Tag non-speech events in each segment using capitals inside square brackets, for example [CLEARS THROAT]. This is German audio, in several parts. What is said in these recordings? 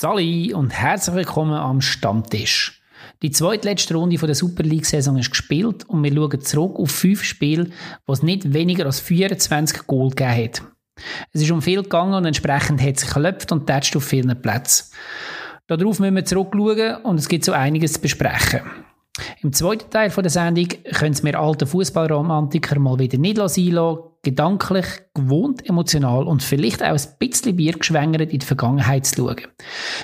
Sali und herzlich willkommen am Stammtisch. Die zweitletzte Runde der Super League-Saison ist gespielt und wir schauen zurück auf fünf Spiele, wo es nicht weniger als 24 Goal gegeben hat. Es ist um viel gegangen und entsprechend hat es geklopft und tätscht auf vielen Plätzen. Darauf müssen wir zurückschauen und es gibt so einiges zu besprechen. Im zweiten Teil der Sendung können es mir alte Fußballromantiker mal wieder nicht lassen, gedanklich, gewohnt, emotional und vielleicht auch ein bisschen Bier geschwängert in die Vergangenheit zu schauen.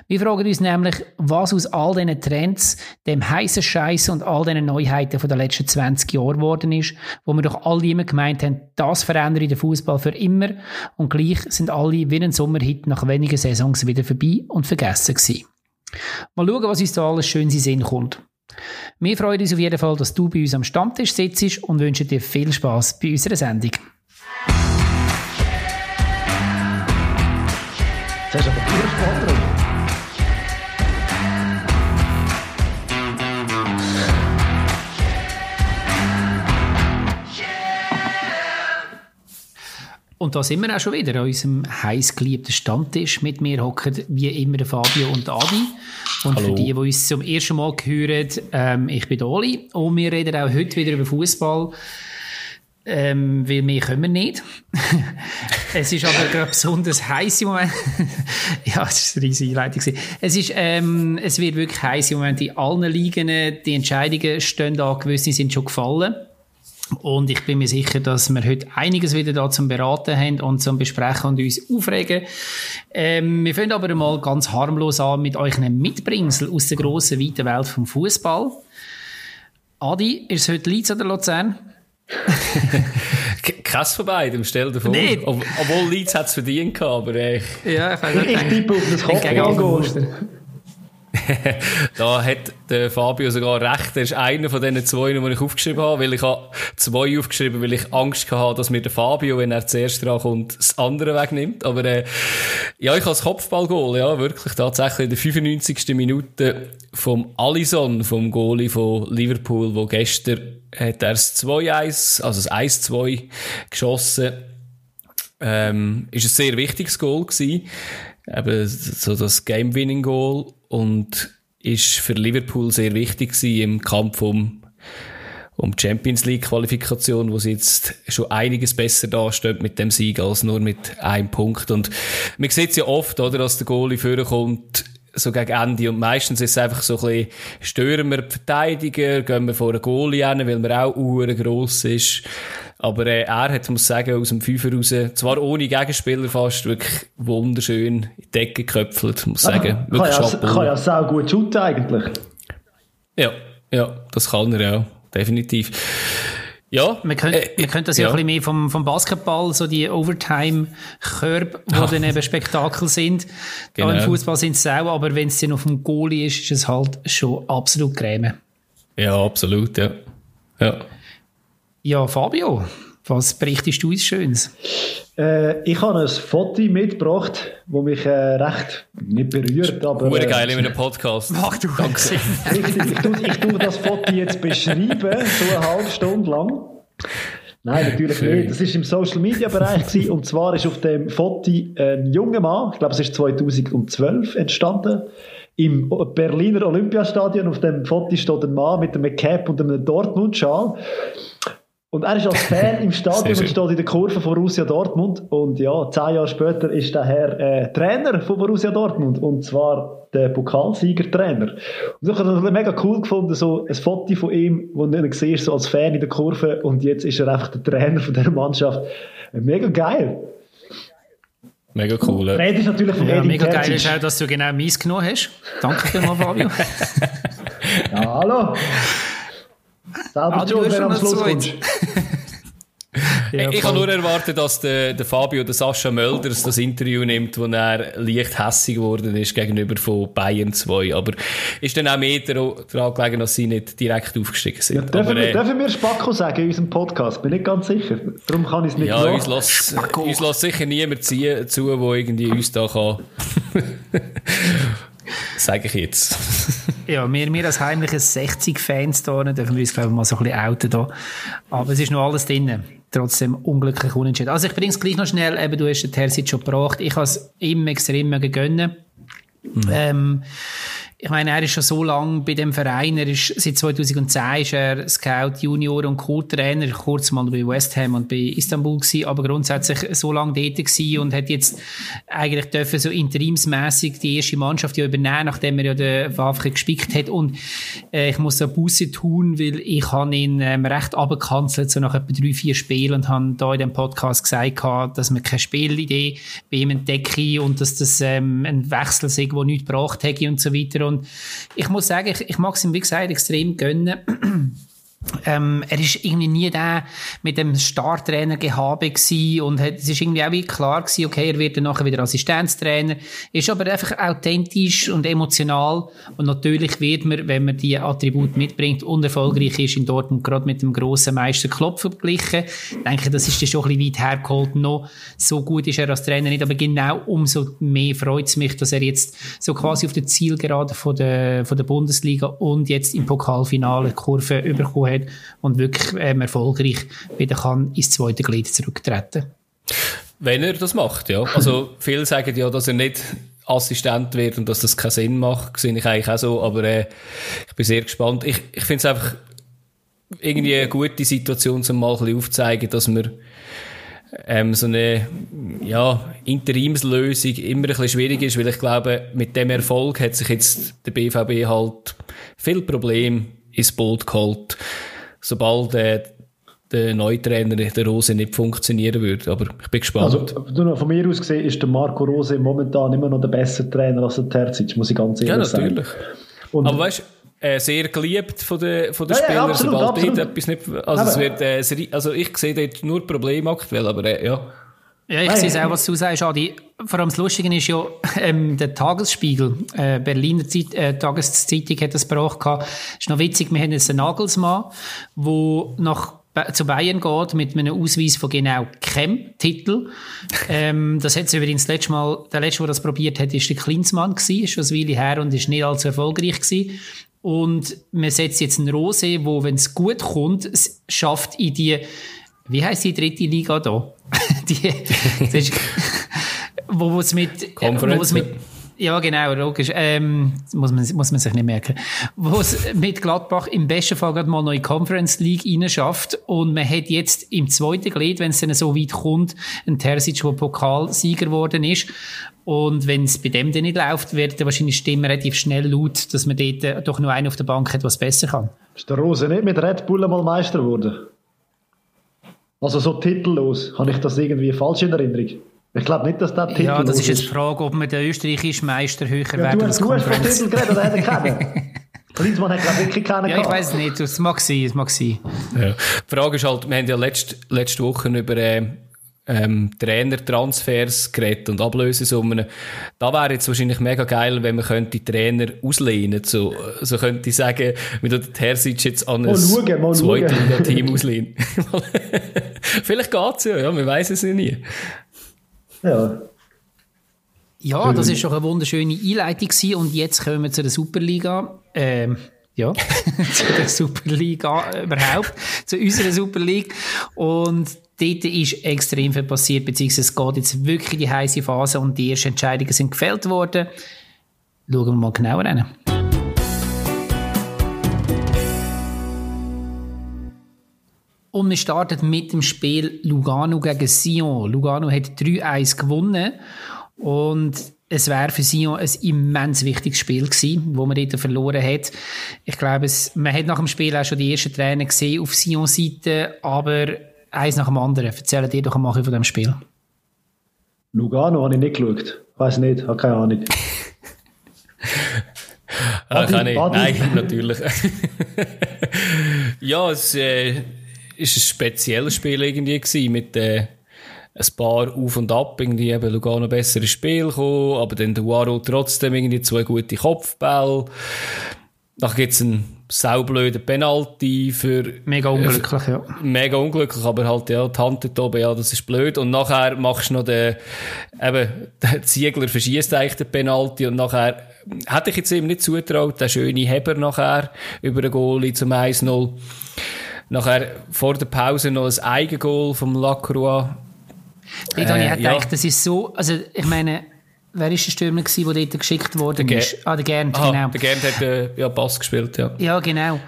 Wir fragen uns nämlich, was aus all diesen Trends, dem heißen Scheiß und all diesen Neuheiten von den letzten 20 Jahren geworden ist, wo wir doch alle immer gemeint haben, das verändert den Fußball für immer und gleich sind alle wie ein Sommerhit nach wenigen Saisons wieder vorbei und vergessen gewesen. Mal schauen, was uns da alles schön in Sinn kommt. Wir freuen uns auf jeden Fall, dass du bei uns am Stammtisch sitzt und wünschen dir viel Spaß bei unserer Sendung. Jetzt hast du aber pure Sport drin. Und da sind wir auch schon wieder an unserem heiß geliebten Stammtisch. Mit mir hocken wie immer der Fabio und der Adi. Und Hallo. für die, die uns zum ersten Mal hören, ähm, ich bin Oli. Und wir reden auch heute wieder über Fußball. Ähm, weil mehr können wir nicht. [LAUGHS] es ist aber gerade besonders heiß im Moment. [LAUGHS] ja, das war eine riesige gewesen. Es, ist, ähm, es wird wirklich heiß im Moment in allen Ligen. Die Entscheidungen stehen da, gewisse sind schon gefallen. Und ich bin mir sicher, dass wir heute einiges wieder da zum Beraten haben und zum Besprechen und uns aufregen. Ähm, wir fangen aber mal ganz harmlos an mit euch einem Mitbringsel aus der grossen, weiten Welt vom Fußball. Adi, ist es heute Leeds oder Luzern? K- Keins von beidem, stell dir vor. Nicht? Ob, obwohl Leeds hat es verdient aber äh, Ja, ich weiß Ich tippe auf das Kopfballgoal. [LAUGHS] da hat der Fabio sogar recht. Er ist einer von diesen zwei, die ich aufgeschrieben habe, weil ich habe zwei aufgeschrieben, weil ich Angst hatte, dass mir der Fabio, wenn er zuerst dran kommt, das andere wegnimmt. Aber äh, ja, ich habe das Kopfballgoal, ja, wirklich tatsächlich in der 95. Minute vom Allison, vom Goalie von Liverpool, wo gestern hat er das 2-1, also das 1-2 geschossen ähm, ist ein sehr wichtiges Goal gewesen. Eben so das Game-Winning-Goal und ist für Liverpool sehr wichtig gewesen im Kampf um um Champions League Qualifikation, wo sie jetzt schon einiges besser dasteht mit dem Sieg als nur mit einem Punkt. Und man sieht es ja oft, oder, dass der Goalie vorkommt, so gegen Ende. Und meistens ist es einfach so ein bisschen, stören wir die Verteidiger, gehen wir vor einen Goalie hin, weil man auch uhr gross ist. Aber äh, er hat, muss ich sagen, aus dem Fünfer raus, zwar ohne Gegenspieler fast, wirklich wunderschön in die Decke geköpfelt, muss ich sagen. Kann Wirklich ja, Chapeau. kann ja sau gut shooten eigentlich. Ja, ja, das kann er ja, definitiv. Ja, Wir können, äh, wir können das ja, ja. ein bisschen mehr vom, vom Basketball, so die Overtime-Körbe, die Ah. dann eben Spektakel sind. Genau. Auch im Fußball sind es auch, aber wenn es dann auf dem Goalie ist, ist es halt schon absolut Creme. ja, absolut, ja. Ja. Ja, Fabio, was berichtest du uns Schönes? Äh, ich habe ein Foto mitgebracht, das mich äh, recht nicht berührt, aber äh, geil in einem Podcast. Mach du Danke. richtig, ich tue, ich tue das Foto jetzt beschreiben, so eine halbe Stunde lang. Nein, natürlich Schön. nicht. Das war im Social Media Bereich gewesen, und zwar ist auf dem Foto ein junger Mann, ich glaube es ist 2012 entstanden, im Berliner Olympiastadion. Auf dem Foto steht ein Mann mit einem Cap und einem Dortmund-Schal. Und er ist als Fan im [LAUGHS] Stadion und steht in der Kurve von Borussia Dortmund. Und ja, zehn Jahre später ist der Herr äh, Trainer von Borussia Dortmund. Und zwar der Pokalsieger-Trainer. Und ich habe das mega cool gefunden, so ein Foto von ihm, wo du ihn siehst, so als Fan in der Kurve. Und jetzt ist er einfach der Trainer von dieser Mannschaft. Mega geil. Mega cool. Ja. Rede ist natürlich von Ja, Edin mega geil Terzic. ist auch, dass du genau meins genommen hast. Danke vielmals, Fabio. [LAUGHS] Ja, hallo. Selber Ah, wenn am Schluss kommst. [LAUGHS] Ja, ich habe nur erwartet, dass der, der Fabio, der Sascha Mölders das Interview nimmt, wo er leicht hässig geworden ist gegenüber von Bayern 2. Aber ist dann auch mehr dar- daran gelegen, dass sie nicht direkt aufgestiegen sind. Ja, dürfen, Aber, wir, äh, dürfen wir Spacko sagen in unserem Podcast? Bin nicht ganz sicher. Darum kann ich es nicht ja, sagen. uns lässt, uns lässt sicher niemand ziehen, zu, der irgendwie uns da kann. [LAUGHS] Sage ich jetzt. [LAUGHS] Ja, wir, wir als heimliche 60-Fans da dürfen wir uns, glaube ich, mal so ein bisschen outen da. Aber es ist noch alles drin. Trotzdem unglücklich unentschieden. Also ich bringe es gleich noch schnell. Eben, du hast den Terzic schon gebracht. Ich habe es ihm extrem mögen gönnen. Mhm. Ähm, ich meine, er ist schon so lange bei dem Verein. Er ist, seit 2010 ist er Scout, Junior und Co-Trainer. Kurz mal bei West Ham und bei Istanbul gewesen, aber grundsätzlich so lange dort gewesen und hat jetzt eigentlich dürfen so interimsmäßig die erste Mannschaft ja übernehmen, nachdem er ja den Waffe gespickt hat. Und äh, ich muss so Busse tun, weil ich habe ihn ähm, recht abgekanzelt, so nach etwa drei, vier Spielen und habe da in dem Podcast gesagt, dass man keine Spielidee bei ihm entdecke und dass das ähm, ein Wechsel sei, der nichts gebracht hätte und so weiter. Und ich muss sagen, ich, ich mag es ihm, wie gesagt, extrem gönnen. [CLEARS THROAT] Ähm, er ist irgendwie nie der mit dem Starttrainer gehabe gsi und hat, es ist irgendwie auch wie klar gewesen, okay, er wird dann nachher wieder Assistenztrainer, ist aber einfach authentisch und emotional und natürlich wird man, wenn man die Attribute mitbringt und erfolgreich ist in Dortmund, gerade mit dem grossen Meister Klopp verglichen, denke, das ist dann schon ein bisschen weit hergeholt. Noch. So gut ist er als Trainer nicht, aber genau umso mehr freut es mich, dass er jetzt so quasi auf der Zielgerade von der, von der Bundesliga und jetzt im Pokalfinale Kurve überkommen hat und wirklich ähm, erfolgreich wieder kann ins zweite Glied zurücktreten. Wenn er das macht, ja. Also [LAUGHS] viele sagen ja, dass er nicht Assistent wird und dass das keinen Sinn macht. Sehe ich eigentlich auch so, aber äh, ich bin sehr gespannt. Ich, ich finde es einfach irgendwie eine gute Situation, um mal ein bisschen aufzuzeigen, dass wir ähm, so eine ja, Interimslösung immer ein bisschen schwierig ist, weil ich glaube, mit dem Erfolg hat sich jetzt der BVB halt viel Probleme ins Boot geholt, sobald äh, der neue Trainer, der Rose, nicht funktionieren würde. Aber ich bin gespannt. Also, von mir aus gesehen ist der Marco Rose momentan immer noch der bessere Trainer als der Terzic, muss ich ganz ehrlich sagen. Ja, natürlich. Und Aber weißt äh, sehr geliebt von den, von den ja, Spielern, ja, absolut, sobald absolut. etwas nicht, also, es wird, äh, also ich sehe dort nur Probleme aktuell, aber äh, ja. Ja, ich sehe auch, was du sagst, Adi. Vor allem das Lustige ist ja, ähm, der Tagesspiegel, äh, Berliner Zeit, äh, Tageszeitung hat das gebracht gehabt. Ist noch witzig, wir haben jetzt einen Nagelsmann, der nach zu Bayern geht mit einem Ausweis von genau keinem Titel. ähm, das hat übrigens das letzte Mal, der letzte, der das probiert hat, ist der Klinsmann gewesen, ist schon eine Weile her und ist nicht allzu erfolgreich gewesen. Und man setzt jetzt einen Rose, wo, wenn es gut kommt, es schafft in die, wie heißt die dritte Liga da? [LAUGHS] die, ist, wo es mit, wo es mit, ja, genau, logisch. Ähm, muss, man, muss man sich nicht merken. Wo es mit Gladbach im besten Fall gerade mal neue Conference League schafft und man hat jetzt im zweiten Glied, wenn es dann so weit kommt, einen Terzic, der Pokalsieger geworden ist. Und wenn es bei dem dann nicht läuft, wird wahrscheinlich Stimmen relativ schnell laut, dass man dort äh, doch nur einen auf der Bank hat, was besser kann. Ist der Rose nicht mit Red Bull mal Meister geworden? Also so titellos. Habe ich das irgendwie falsch in Erinnerung? Ich glaube nicht, dass das Titel Ja, das ist jetzt die Frage, ob man den österreichischen Meister höher ja, werden als Du hast von Titel geredet, oder hat er keinen? [LAUGHS] Klinsmann hat glaube wirklich keinen Ja, ich weiß es nicht. Es mag sein, es mag sein. Ja. Die Frage ist halt, wir haben ja letzte, letzte Woche über äh, ähm, Trainertransfers geredet und Ablösesummen. Da wäre jetzt wahrscheinlich mega geil, wenn man könnte Trainer auslehnen. So, so könnte ich sagen, wenn du den Terzic jetzt an ein Zweitliga-Team auslehnen. [LAUGHS] [LAUGHS] [LAUGHS] Vielleicht geht's ja, ja, man weiß es ja nie. Ja. Ja, das ist schon eine wunderschöne Einleitung gewesen. und jetzt kommen wir zu der Superliga. Ähm, ja, [LAUGHS] zu der Superliga überhaupt, zu unserer Superliga. Und dort ist extrem viel passiert, beziehungsweise es geht jetzt wirklich die heiße Phase und die ersten Entscheidungen sind gefällt worden. Schauen wir mal genauer rein. Und wir starten mit dem Spiel Lugano gegen Sion. Lugano hat 3-1 gewonnen und es wäre für Sion ein immens wichtiges Spiel gewesen, wo man dort verloren hat. Ich glaube, es, man hat nach dem Spiel auch schon die ersten Tränen gesehen auf Sion Seite, aber eins nach dem anderen. Erzähl dir doch einmal von dem Spiel. Lugano habe ich nicht geschaut. Weiß nicht, habe keine Ahnung. ah, kann ich. Nein, natürlich. [LAUGHS] ja, es äh, ist ein spezielles Spiel irgendwie gewesen, mit äh, ein paar Auf und Ab, irgendwie eben Lugano besseres Spiel gekommen, aber dann der Waro trotzdem irgendwie zwei gute Kopfbälle. Dann gibt es einen saublöden Penalty für... Mega unglücklich, äh, ja. Mega unglücklich, aber halt, ja, die Hand dort oben, ja, das ist blöd. Und nachher machst du noch den, eben, [LAUGHS] der Ziegler verschießt eigentlich den Penalty und nachher, hätte ich jetzt ihm nicht zutraut, der schöne Heber nachher über den Goalie zum 1-0. Nachher vor der Pause noch ein Eigengoal vom Lacroix. Ich äh, habe gedacht, ja. das ist so, also ich meine, wer ist der Stürmer gewesen, der dort geschickt worden Der ist? Ah, der Gernt, Aha, genau. Der Gernt hat äh, ja, Pass gespielt, ja. Ja, genau.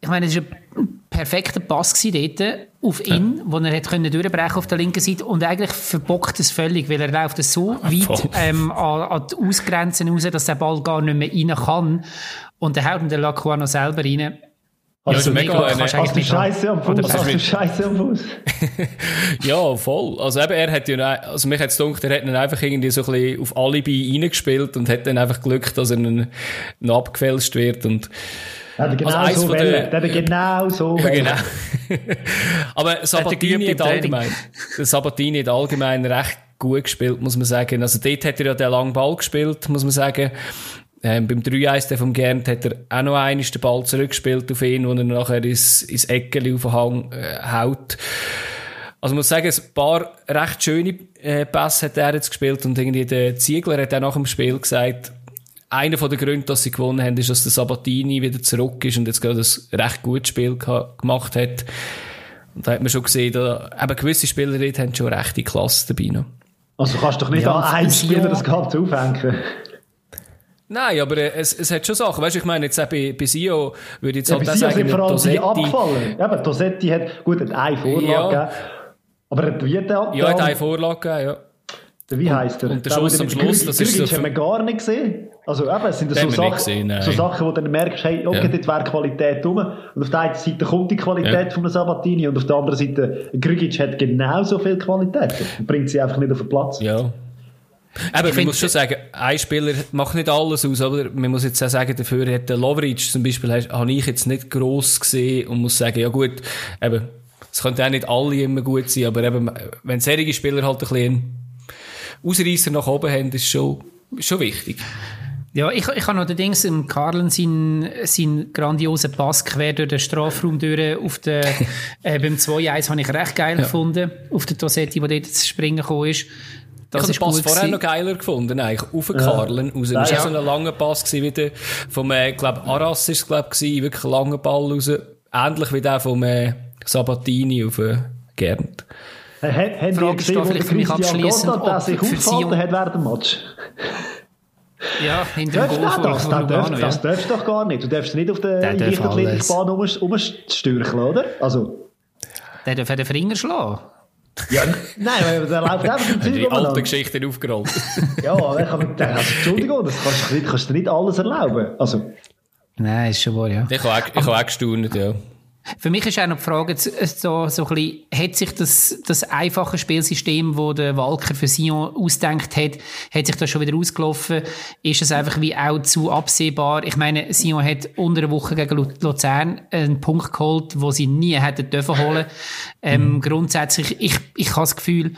Ich meine, es war ein perfekter Pass dort auf ihn, wo er hat können durchbrechen auf der linken Seite und eigentlich verbockt es völlig, weil er läuft so weit voll. ähm, an, an die Ausgrenzen raus, dass der Ball gar nicht mehr rein kann. Und dann haut ihn der Lacroix noch selber rein. Ja, Also, ist mega mega, eine- kannst du Hast du eigentlich nicht haben. Scheiße am Oder Fuß? Hast du mit- Scheiße am Fuß? [LAUGHS] Ja, voll. Also eben, er hat ja, also mich hat's gedacht, er hat ihn einfach irgendwie so ein bisschen auf Alibi reingespielt und hat dann einfach Glück, dass er noch abgefälscht wird und, Hat er genau Also eins so Der hat er genau so ja, genau. [LAUGHS] Aber Sabatini hat allgemein, der Sabatini hat allgemein recht gut gespielt, muss man sagen. Also dort hat er ja den langen Ball gespielt, muss man sagen. Ähm, beim 3-1 der vom Gernt hat er auch noch einmal den Ball zurückgespielt auf ihn, wo er nachher ins, ins Eckeli auf den Hang äh, haut. Also ich muss sagen, ein paar recht schöne äh, Pässe hat er jetzt gespielt und irgendwie der Ziegler hat auch nach dem Spiel gesagt, einer von den Gründen, dass sie gewonnen haben, ist, dass der Sabatini wieder zurück ist und jetzt gerade ein recht gutes Spiel gemacht hat. Und da hat man schon gesehen, da, eben gewisse Spieler dort haben schon rechte Klasse dabei noch. Also du kannst doch nicht Ja, an einem Spieler das Ganze aufhängen. Nein, aber äh, es, es hat schon Sachen. Weißt du, ich meine, jetzt auch bei, bei Sio würde ich jetzt Ja, halt auch sagen, vor allem die Tosetti, abgefallen. Eben, Tosetti hat, gut, hat eine Vorlage Ja. gegeben. Aber hat wie der, ja, hat der, eine Vorlage gegeben, ja. wie heisst er? und der Schuss am Schluss, das ist so haben wir gar nicht gesehen. Also eben, es sind so Sachen, gesehen, so Sachen, wo du dann merkst, hey, okay, Ja. dort wäre Qualität rum. Und auf der einen Seite kommt die Qualität Ja. von Sabatini und auf der anderen Seite, Grügic hat genauso viel Qualität. Und bringt sie einfach nicht auf den Platz. Ja. Aber man find- muss schon sagen, ein Spieler macht nicht alles aus, aber man muss jetzt auch sagen, dafür hat der Lovric zum Beispiel, habe ich jetzt nicht gross gesehen und muss sagen, ja gut, eben, es könnten auch nicht alle immer gut sein, aber eben, wenn solche Spieler halt ein bisschen Ausreißer nach oben haben, ist schon, schon wichtig. Ja, ich, ich habe noch den Dings im Karlen seinen, seinen grandiosen Pass quer durch den Strafraum durch auf den, [LAUGHS] äh, beim 2-1 habe ich recht geil gefunden, auf den Tosetti, der dort zu springen gekommen ist. Das ich ist habe den Pass vorher gewesen. noch geiler gefunden, eigentlich, auf den Karlen raus. Das war Ja. so ein langer Pass gewesen, wie der vom, äh, glaub, Arras ist es, glaub, gewesen, wirklich langer Ball raus. Ähnlich wie der vom, äh, Sabatini auf, äh, Gernt. Hey, Haben haben Frage gesehen, wo der Christian der ob sich für aufgehalten hat während dem Match? Ja, hinter dem von, das? Das ja. das darfst du doch gar nicht. Du darfst nicht auf der darf Leichtathletikbahn rumstürcheln, oder? Also, Der darf den Finger schlagen. Ja, nein, weil der läuft einfach im Zeug Die alte umeinander. Geschichte aufgerollt. Ja, aber ich kann, der- also, Entschuldigung, das kannst du, nicht, kannst du nicht alles erlauben. Also, Nein, ist schon wahr, ja. ich habe auch, ich habe auch gestaunt, ja. Für mich ist auch noch die Frage, z- so, so ein bisschen, hat sich das, das einfache Spielsystem, das der Walker für Sion ausdenkt hat, hat sich das schon wieder ausgelaufen? Ist es einfach wie auch zu absehbar? Ich meine, Sion hat unter der Woche gegen Lu- Luzern einen Punkt geholt, wo sie nie hätten dürfen holen. Ähm, Grundsätzlich, ich, ich habe das Gefühl,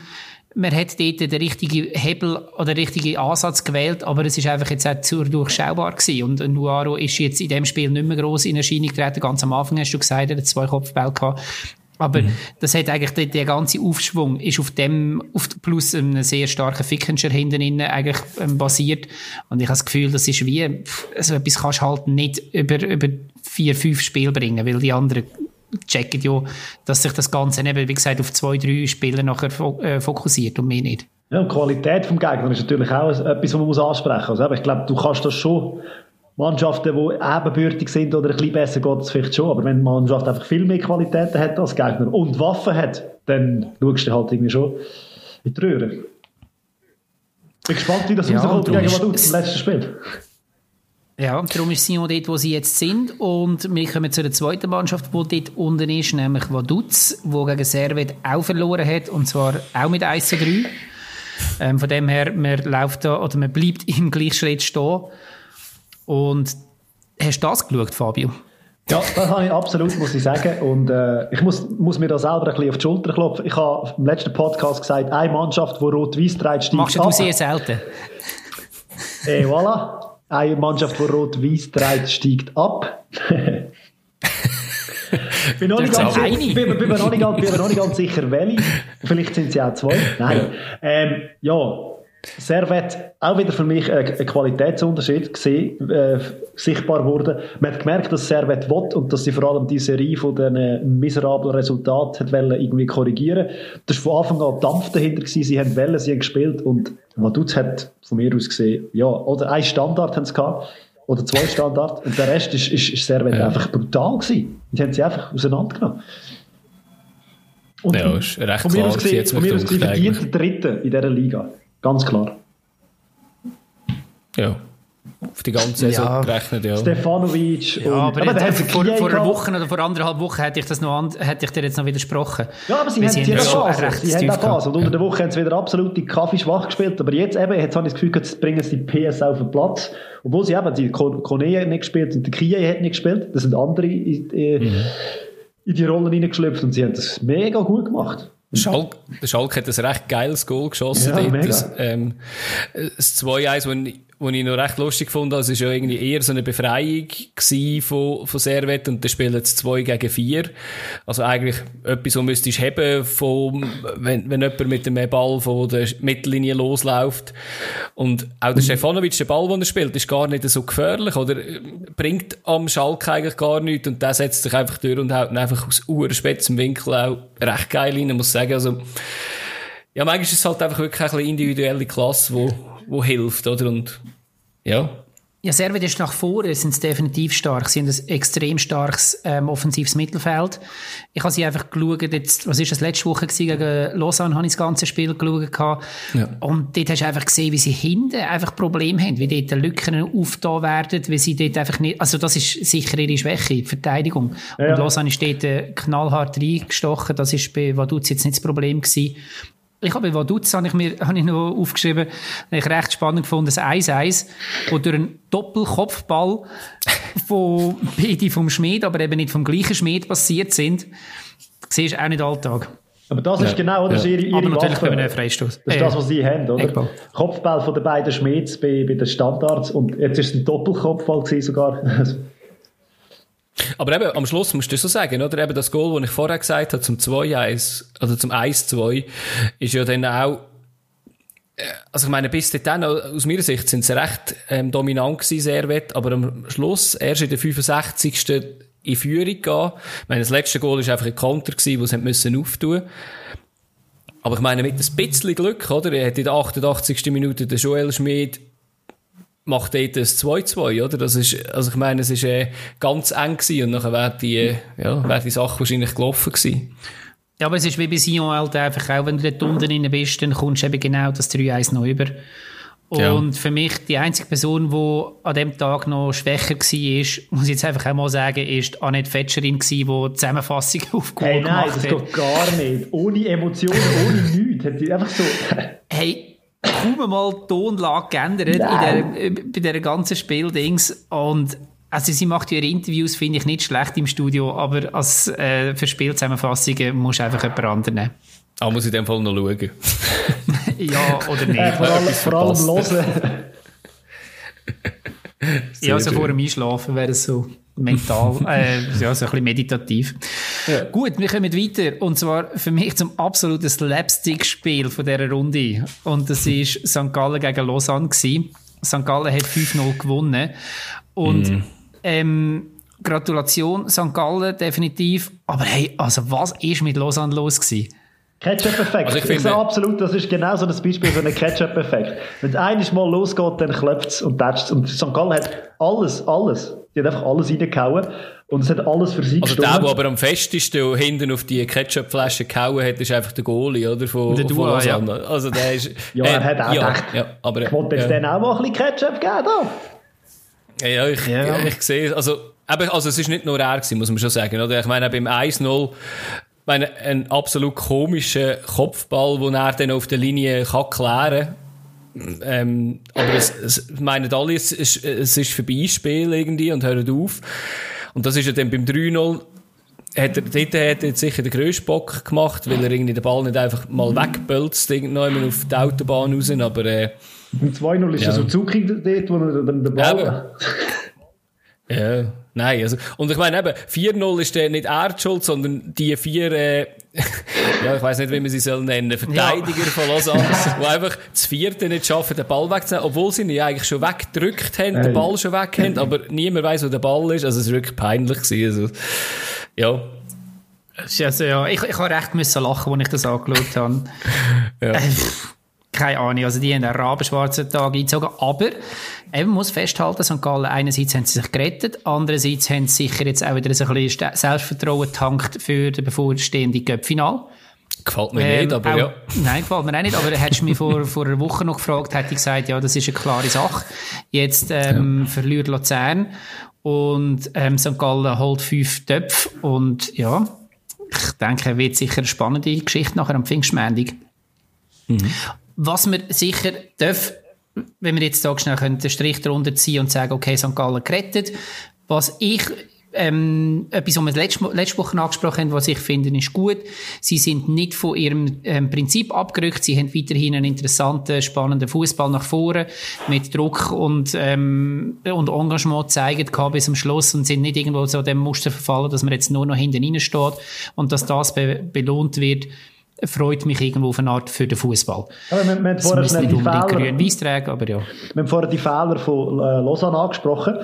man hat dort den richtigen Hebel oder den richtigen Ansatz gewählt, aber es ist einfach jetzt auch zu durchschaubar gewesen. Und Nuaro ist jetzt in dem Spiel nicht mehr gross in Erscheinung getreten. Ganz am Anfang hast du gesagt, er hat zwei Kopfbälle gehabt. Aber das hat eigentlich, der, der ganze Aufschwung ist auf dem, auf, plus einem sehr starken Fickenscher hinten innen eigentlich ähm, basiert. Und ich habe das Gefühl, das ist wie, pff, so etwas kannst du halt nicht über, über vier, fünf Spiele bringen, weil die anderen checken ja, dass sich das Ganze eben, wie gesagt, auf zwei, drei Spiele nachher äh, fokussiert und mehr nicht. ja, und die Qualität vom Gegner ist natürlich auch etwas, was man muss ansprechen muss. Also, ich glaube, du kannst das schon, Mannschaften, die ebenbürtig sind oder ein bisschen besser geht es vielleicht schon, aber wenn die Mannschaft einfach viel mehr Qualitäten hat als Gegner und Waffen hat, dann schaust du halt irgendwie schon in die Röhre. Bin gespannt, wie das Ja, rauskommt gegen Vaduz im letzten Spiel. Ja, darum ist Sion dort, wo sie jetzt sind. Und wir kommen zu der zweiten Mannschaft, die dort unten ist, nämlich Vaduz, wo gegen Servet auch verloren hat. Und zwar auch mit 1 zu 3. Ähm, von dem her, man läuft da, oder man bleibt [LAUGHS] im Gleichschritt stehen. Und hast du das geschaut, Fabio? Ja, das habe ich absolut, muss ich sagen. Und äh, ich muss, muss mir da selber ein bisschen auf die Schulter klopfen. Ich habe im letzten Podcast gesagt, eine Mannschaft, die rot-weiß trägt, steigt Machst du ab. sehr selten. Et voilà. Eine Mannschaft, die rot-weiß trägt, steigt ab. [LAUGHS] bin noch nicht ganz bin, bin, bin, noch nicht, ganz- bin noch nicht ganz sicher, welche. Vielleicht sind sie auch zwei. Nein. Ähm, ja, Servet auch wieder für mich ein, ein Qualitätsunterschied gesehen, äh, sichtbar wurde. Man hat gemerkt, dass Servet will und dass sie vor allem die Serie von den miserablen Resultaten hat irgendwie korrigieren. Das war von Anfang an Dampf dahinter gewesen. Sie haben wollen, sie haben gespielt und Vaduz hat von mir aus gesehen, ja, oder ein Standard haben sie gehabt oder zwei Standard und der Rest ist, ist, ist Servet ja. einfach brutal gewesen. Die haben sie einfach auseinandergenommen. Und ja, ist recht von mir aus gesehen, von mir aus gesehen verdient der Dritte in dieser Liga. Ganz klar. Ja. Auf die ganze Saison ja. gerechnet, ja. Stefanovic. Ja, aber, aber jetzt, vor, vor einer Woche oder vor anderthalb Wochen hätte ich, das noch an, hätte ich dir jetzt noch widersprochen. Ja, aber sie, haben, haben Phase. Sie haben auch Phase. Und unter der Woche haben sie wieder absolut die Kaffee schwach gespielt. Aber jetzt eben, jetzt habe ich das Gefühl, jetzt bringen sie die PS auf den Platz. Obwohl sie eben, die Kone hat nicht gespielt und die Kie hat nicht gespielt. Das sind andere in, in, mhm. in die Rollen reingeschlüpft und sie haben das mega gut gemacht. Schalke, der Schalke hat ein recht geiles Goal geschossen. Ja, dort. Das, ähm, das 2-1, was ich noch recht lustig fand, also es war ja irgendwie eher so eine Befreiung von, von Servet und dann spielen sie 2 gegen 4. Also eigentlich etwas, was müsstest du haben, von, wenn, wenn jemand mit dem Ball von der Mittellinie losläuft. Und auch der Stefanovic, der Ball, den er spielt, ist gar nicht so gefährlich oder bringt am Schalke eigentlich gar nichts und der setzt sich einfach durch und haut einfach aus urspätzem Winkel auch recht geil rein, muss ich sagen. Also, ja, manchmal ist es halt einfach wirklich eine individuelle Klasse, wo, wo hilft, oder? Und, ja. Ja, Servet ist nach vorne, sind sie definitiv stark. Sie haben ein extrem starkes ähm, offensives Mittelfeld. Ich habe sie einfach geschaut, jetzt, was ist das letzte Woche gewesen, gegen Lausanne habe ich das ganze Spiel geschaut. Ja. Und dort hast du einfach gesehen, wie sie hinten einfach Probleme haben, wie dort Lücken aufgetan werden, wie sie dort einfach nicht, also das ist sicher ihre Schwäche, die Verteidigung. Ja. Und Lausanne ist dort äh, knallhart reingestochen, das ist bei Vaduz jetzt nicht das Problem gewesen. Ich habe bei Vaduz habe ich mir habe ich noch aufgeschrieben, habe ich recht spannend gefunden, das 1-1, wo durch einen Doppelkopfball [LAUGHS] von beide vom Schmied, aber eben nicht vom gleichen Schmied passiert sind. Das siehst auch nicht Alltag. Aber das ja. ist genau das ja. ihre, ihre Aber natürlich Waffe. einen Freistoß. Das ist das, was sie haben, oder? Eckball. Kopfball von den beiden Schmieds bei, bei den Standards und jetzt ist es ein Doppelkopfball gewesen sogar. [LAUGHS] Aber eben, am Schluss musst du so sagen, oder? Eben das Goal, das ich vorher gesagt habe, zum 2-1, also zum 1-2, ist ja dann auch, äh, also ich meine, bis dann, aus meiner Sicht, sind sie recht ähm, dominant gewesen, sehr wett, aber am Schluss, erst in der 65. in Führung gehen. Ich meine, das letzte Goal war einfach ein Konter gewesen, wo sie müssen auftun aber ich meine, mit ein bisschen Glück, oder? Er hat in der 88. Minute den Joel Schmid macht dort ein 2-2, oder? Das ist, also ich meine, es ist äh, ganz eng gewesen und nachher wäre die, äh, ja, wäre die Sache wahrscheinlich gelaufen gewesen. Ja, aber es ist wie bei Sion halt einfach auch, wenn du dort unten drin bist, dann kommst du eben genau das 3-1 noch über. Und ja. für mich die einzige Person, die an dem Tag noch schwächer war, [LAUGHS] muss ich jetzt einfach auch mal sagen, ist Annette Fetscherin die die Zusammenfassung [LAUGHS] aufgeholt hey, nein, das geht gar nicht. Ohne Emotionen, ohne nichts. Hat die einfach so... hey, kaum mal die Tonlage geändert in der, bei dieser ganzen Spieldings. Und also sie macht ihre Interviews, finde ich, nicht schlecht im Studio, aber als äh, für Spielzusammenfassungen muss du einfach jemand anderen nehmen. Ah, muss ich in dem Fall noch schauen. [LAUGHS] ja, oder nicht. Äh, vor allem, vor allem hören. ja, also vor dem Einschlafen wäre es so mental, [LAUGHS] äh, ja, so ein bisschen meditativ. Ja. Gut, wir kommen weiter. Und zwar für mich zum absoluten Slapstick-Spiel von dieser Runde. Und das war St. Gallen gegen Lausanne. Gewesen. St. Gallen hat 5-0 gewonnen. Und mm. ähm, Gratulation, St. Gallen, definitiv. Aber hey, also was ist mit Lausanne los gewesen? Ketchup-Effekt. Also ich, ich finde, absolut, das ist genau so das Beispiel für einen Ketchup-Effekt. Wenn es eines Mal losgeht, dann klopft es und tätscht Und St. Gallen hat alles, alles, die hat einfach alles reingehauen. Und es hat alles für sie Also gestimmt. der, der aber am festesten hinten auf die Ketchup-Flasche gehauen hat, ist einfach der Goalie, oder? Von, der Dua, ja. Also der ist... ja, er hat auch ja, gedacht, ja, aber, ich wollte jetzt ja. dann auch mal ein bisschen Ketchup geben, da. Ja, ich, ja. ich sehe, also, also es ist nicht nur er gewesen, muss man schon sagen, oder? Ich meine, beim 1-0 meine, ein absolut komischer Kopfball, den er dann auf der Linie kann klären kann. Ähm, aber es, es meinen alle, es ist, es ist vorbei, Spiel irgendwie, und hört auf. Und das ist ja dann beim 3-0, hat er, dort hat er jetzt sicher den grössten Bock gemacht, weil er irgendwie den Ball nicht einfach mal wegbölzt, irgendwann auf die Autobahn raus, aber, äh, Beim 2-0 ist ja. er so zuckig dort, wo er dann den Ball... ja. Nein, also, und ich meine eben, 4-0 ist der nicht er schuld, sondern die vier, äh, [LAUGHS] ja, ich weiß nicht, wie man sie soll nennen, Verteidiger ja. von Lausanne, die einfach das vierte nicht schaffen, den Ball wegzunehmen, obwohl sie ihn ja eigentlich schon weggedrückt haben, hey. den Ball schon weg haben, aber niemand weiß, wo der Ball ist, also es war wirklich peinlich gewesen, also, ja. Also, ja, ich, ich habe recht müssen lachen, als ich das angeschaut habe. [LAUGHS] ja. Keine Ahnung, also die haben einen rabenschwarzen Tag eingezogen, aber eben muss festhalten, St. Gallen, einerseits haben sie sich gerettet, andererseits haben sie sicher jetzt auch wieder ein bisschen Selbstvertrauen tankt für den bevorstehenden Göppfinal. Gefällt mir ähm, nicht, aber auch, ja. Nein, gefällt mir auch nicht, aber hättest du mich vor, vor einer Woche noch gefragt, hätte ich gesagt, ja, das ist eine klare Sache. Jetzt ähm, ja. verliert Luzern und ähm, St. Gallen holt fünf Töpfe und ja, ich denke, wird sicher eine spannende Geschichte nachher am Pfingstmändig. Mhm. Was wir sicher dürfen, wenn wir jetzt da schnell können, den Strich darunter ziehen und sagen, okay, St. Gallen gerettet. Was ich ähm, etwas, was wir letzte, letzte Woche angesprochen haben, was ich finde, ist gut. Sie sind nicht von ihrem ähm, Prinzip abgerückt. Sie haben weiterhin einen interessanten, spannenden Fußball nach vorne mit Druck und, ähm, und Engagement gezeigt bis zum Schluss und sind nicht irgendwo so dem Muster verfallen, dass man jetzt nur noch hinten rein steht und dass das be belohnt wird freut mich irgendwo auf eine Art für den Fußball. Aber wir, wir haben vorher nicht unbedingt grün weiß tragen, aber ja. Wir haben vorher die Fehler von äh, Lausanne angesprochen,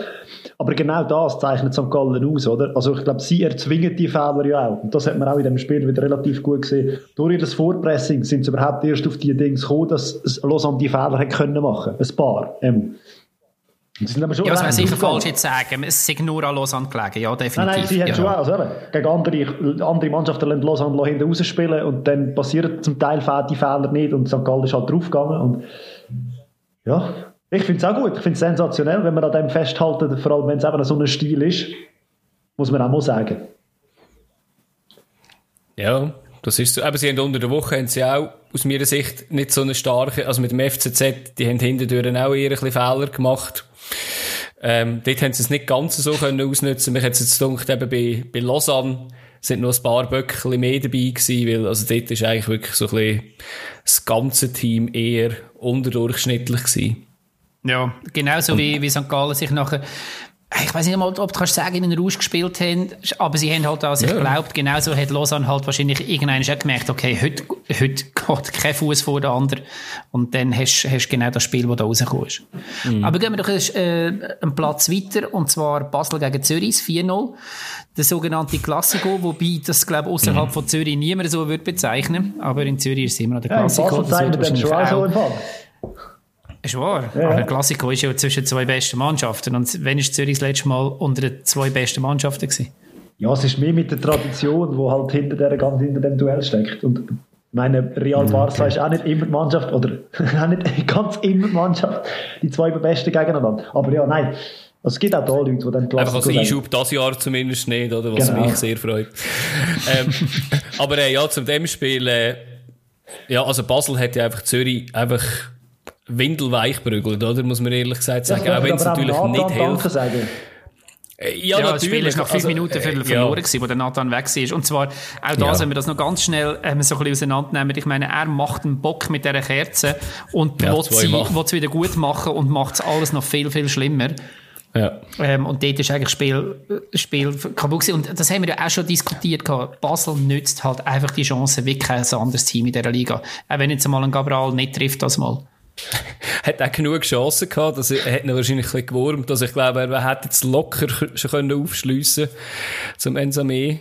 aber genau das zeichnet St. Gallen aus, oder? Also ich glaube, sie erzwingen die Fehler ja auch. Und das hat man auch in dem Spiel wieder relativ gut gesehen. Durch ihr Vorpressing sind sie überhaupt erst auf die Dinge gekommen, dass Lausanne die Fehler hätte können machen. Ein paar. Ähm. Ja, was man sicher falsch jetzt sagen, es ist nur an Lausanne gelegen, ja, definitiv. Nein, nein, sie haben ja. schon auch, also eben, gegen andere, andere Mannschaften lassen Lausanne hinten rausspielen und dann passieren zum Teil die Fehler nicht und St. Gallen ist halt draufgegangen und ja, ich finde es auch gut, ich finde es sensationell, wenn man an dem festhalten, vor allem wenn es eben so ein Stil ist, muss man auch mal sagen. Ja, das ist so. Aber sie haben unter der Woche haben sie auch aus meiner Sicht nicht so eine starke, also mit dem FCZ, die haben hinterher auch eher ein bisschen Fehler gemacht. Ähm, dort haben sie es nicht ganz so können ausnutzen. Mich hat es jetzt gedacht, eben bei, bei Lausanne sind noch ein paar Böckchen mehr dabei gewesen, weil, also dort ist eigentlich wirklich so ein bisschen das ganze Team eher unterdurchschnittlich gewesen. Ja, genauso wie, wie St. Gallen sich nachher ich weiß nicht mal, ob du kannst sagen, in den Rausch gespielt haben, aber sie haben halt also, ja. ich glaube, genauso hat Lausanne halt wahrscheinlich irgendwann schon gemerkt, okay, heute, heute [LAUGHS] geht kein Fuß vor der anderen und dann hast du genau das Spiel, das da rauskommst. Mhm. Aber gehen wir doch äh, einen Platz weiter und zwar Basel gegen Zürich, 4-0. Der sogenannte Klassiko, wobei das, glaube ich, außerhalb mhm. von Zürich niemand so würde bezeichnen, aber in Zürich ist es immer noch der Klassiko. Ja, Basel das wird schon auch so im Fall. Ist wahr. Ja, Aber Klassiko ist ja zwischen zwei besten Mannschaften. Und wann ist Zürich das letzte Mal unter den zwei besten Mannschaften gewesen? Ja, es ist mehr mit der Tradition, die halt hinter, der, ganz hinter dem Duell steckt. Und meine, Real hm, Barca okay. ist auch nicht immer die Mannschaft, oder [LAUGHS] auch nicht ganz immer die Mannschaft, die zwei besten gegeneinander. Aber ja, nein. Also es gibt auch da Leute, die dann Klassiker Einfach als Einschub das Jahr zumindest nicht, oder? Was genau. mich sehr freut. [LAUGHS] ähm, aber äh, ja, zu dem Spiel, äh, ja, also Basel hat ja einfach Zürich einfach windelweich prügelt, oder? Muss man ehrlich gesagt sagen. Ja, auch wenn es natürlich nicht hilft. Äh, ja, ja das Spiel ist nach fünf also, Minuten äh, verloren ja. gewesen, wo der Nathan weg war. Und zwar, auch da, ja. wenn wir das noch ganz schnell ähm, so ein bisschen auseinandernehmen, ich meine, er macht einen Bock mit dieser Kerze und ja, will es wieder gut machen und macht es alles noch viel, viel schlimmer. Ja. Ähm, und dort ist eigentlich Spiel, Spiel kaputt gewesen. Und das haben wir ja auch schon diskutiert gehabt. Basel nützt halt einfach die Chance wie kein anderes Team in dieser Liga. Auch wenn jetzt mal ein Gabral nicht trifft, das mal [LAUGHS] hat auch genug Chancen gehabt, er, er hat ihn wahrscheinlich ein bisschen gewurmt, dass ich glaube, er hätte jetzt locker schon können aufschliessen zum Ensame,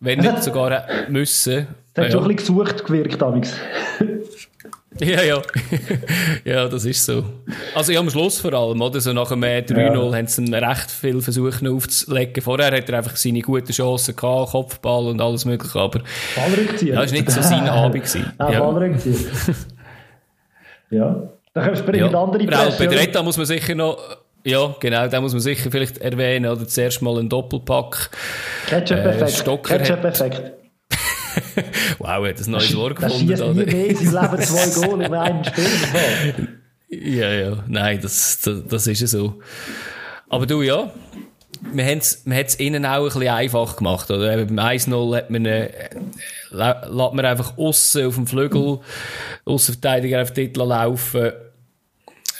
wenn nicht sogar müssen. Er hat ja. schon ein bisschen gesucht gewirkt, damals. [LAUGHS] Ja, ja. [LAUGHS] ja, das ist so. Also ja, am Schluss vor allem, oder? So nach dem 3-0 ja. haben sie recht viel versucht aufzulegen. Vorher hat er einfach seine guten Chancen gehabt, Kopfball und alles mögliche, aber... Ballrückzieher. Das war nicht so sein Abend. Gewesen. Ah, ja, Ballrückzieher. ja. Da springen ja. andere Presse. Bei Dretta muss man sicher noch, ja, genau, da muss man sicher vielleicht erwähnen, oder zuerst mal einen Doppelpack. Ketchup-Effekt. Äh, Ketchup-Effekt. [LAUGHS] wow, er hat ein neues Wort gefunden. Er schießt nie mehr in seinem Leben zwei [LAUGHS] Goal in einem Spiel. ja, ja, nein, das, das, das ist ja so. Aber du, ja, man hat es man hat's ihnen auch ein bisschen einfach gemacht. Oder? Beim 1-0 hat man, äh, lässt man einfach aussen auf dem Flügel, Außenverteidiger auf Titel laufen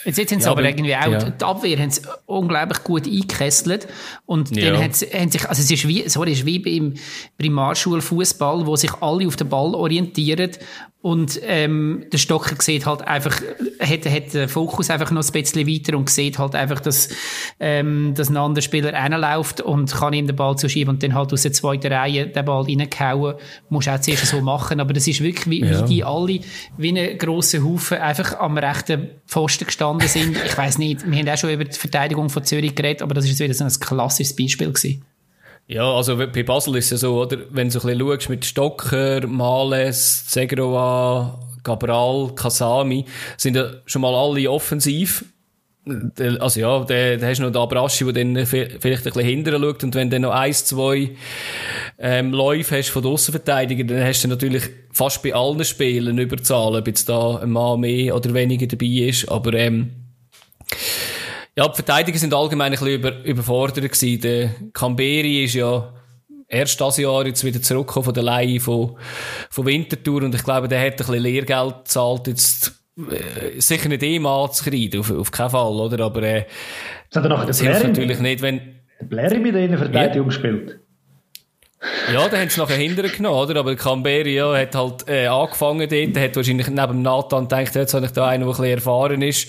Jetzt, jetzt haben sie Ja, aber, aber- irgendwie auch, ja. die Abwehr haben sie unglaublich gut eingekesselt. Und Ja. dann haben sie, haben sich, also es ist wie, sorry, es ist wie beim Primarschulfußball, wo sich alle auf den Ball orientieren. Und, ähm, der Stocker sieht halt einfach, hat, hat den Fokus einfach noch ein bisschen weiter und sieht halt einfach, dass, ähm, dass ein anderer Spieler reinläuft und kann ihm den Ball zuschieben und dann halt aus der zweiten Reihe den Ball reingehauen. Musst auch zuerst so machen. Aber das ist wirklich wie, Ja. wie die alle, wie ein grosser Haufen einfach am rechten Pfosten gestanden sind. Ich weiß nicht, wir haben auch schon über die Verteidigung von Zürich geredet, aber das ist wieder so ein klassisches Beispiel gewesen. Ja, also bei Basel ist es ja so, oder? Wenn du ein bisschen schaust mit Stocker, Males, Zegrova, Cabral, Kasami, sind ja schon mal alle offensiv. Der- Also ja, da hast du noch den Abraschi, der dann vi- vielleicht ein bisschen hinterher schaut und wenn du dann noch eins, zwei ähm, Läufe hast von den Aussenverteidigern, dann hast du natürlich fast bei allen Spielen eine Überzahl, ob jetzt da ein Mann mehr oder weniger dabei ist, aber ähm, ja, die Verteidiger sind allgemein ein bisschen über, überfordert gewesen. Der Camberi ist ja erst das Jahr jetzt wieder zurückgekommen von der Leihe von, von Winterthur und ich glaube, der hat ein bisschen Lehrgeld gezahlt jetzt äh, sicher nicht ihm anzukreiden, auf, auf keinen Fall, oder? Aber äh, das den hilft natürlich nicht, wenn... den Blair mit der Innenverteidigung gespielt. Ja, da haben sie nachher hinterher genommen, oder? Aber der Camberi, ja, hat halt äh, angefangen dort, der hat wahrscheinlich neben Nathan gedacht, jetzt habe ich da einen, der ein bisschen erfahren ist.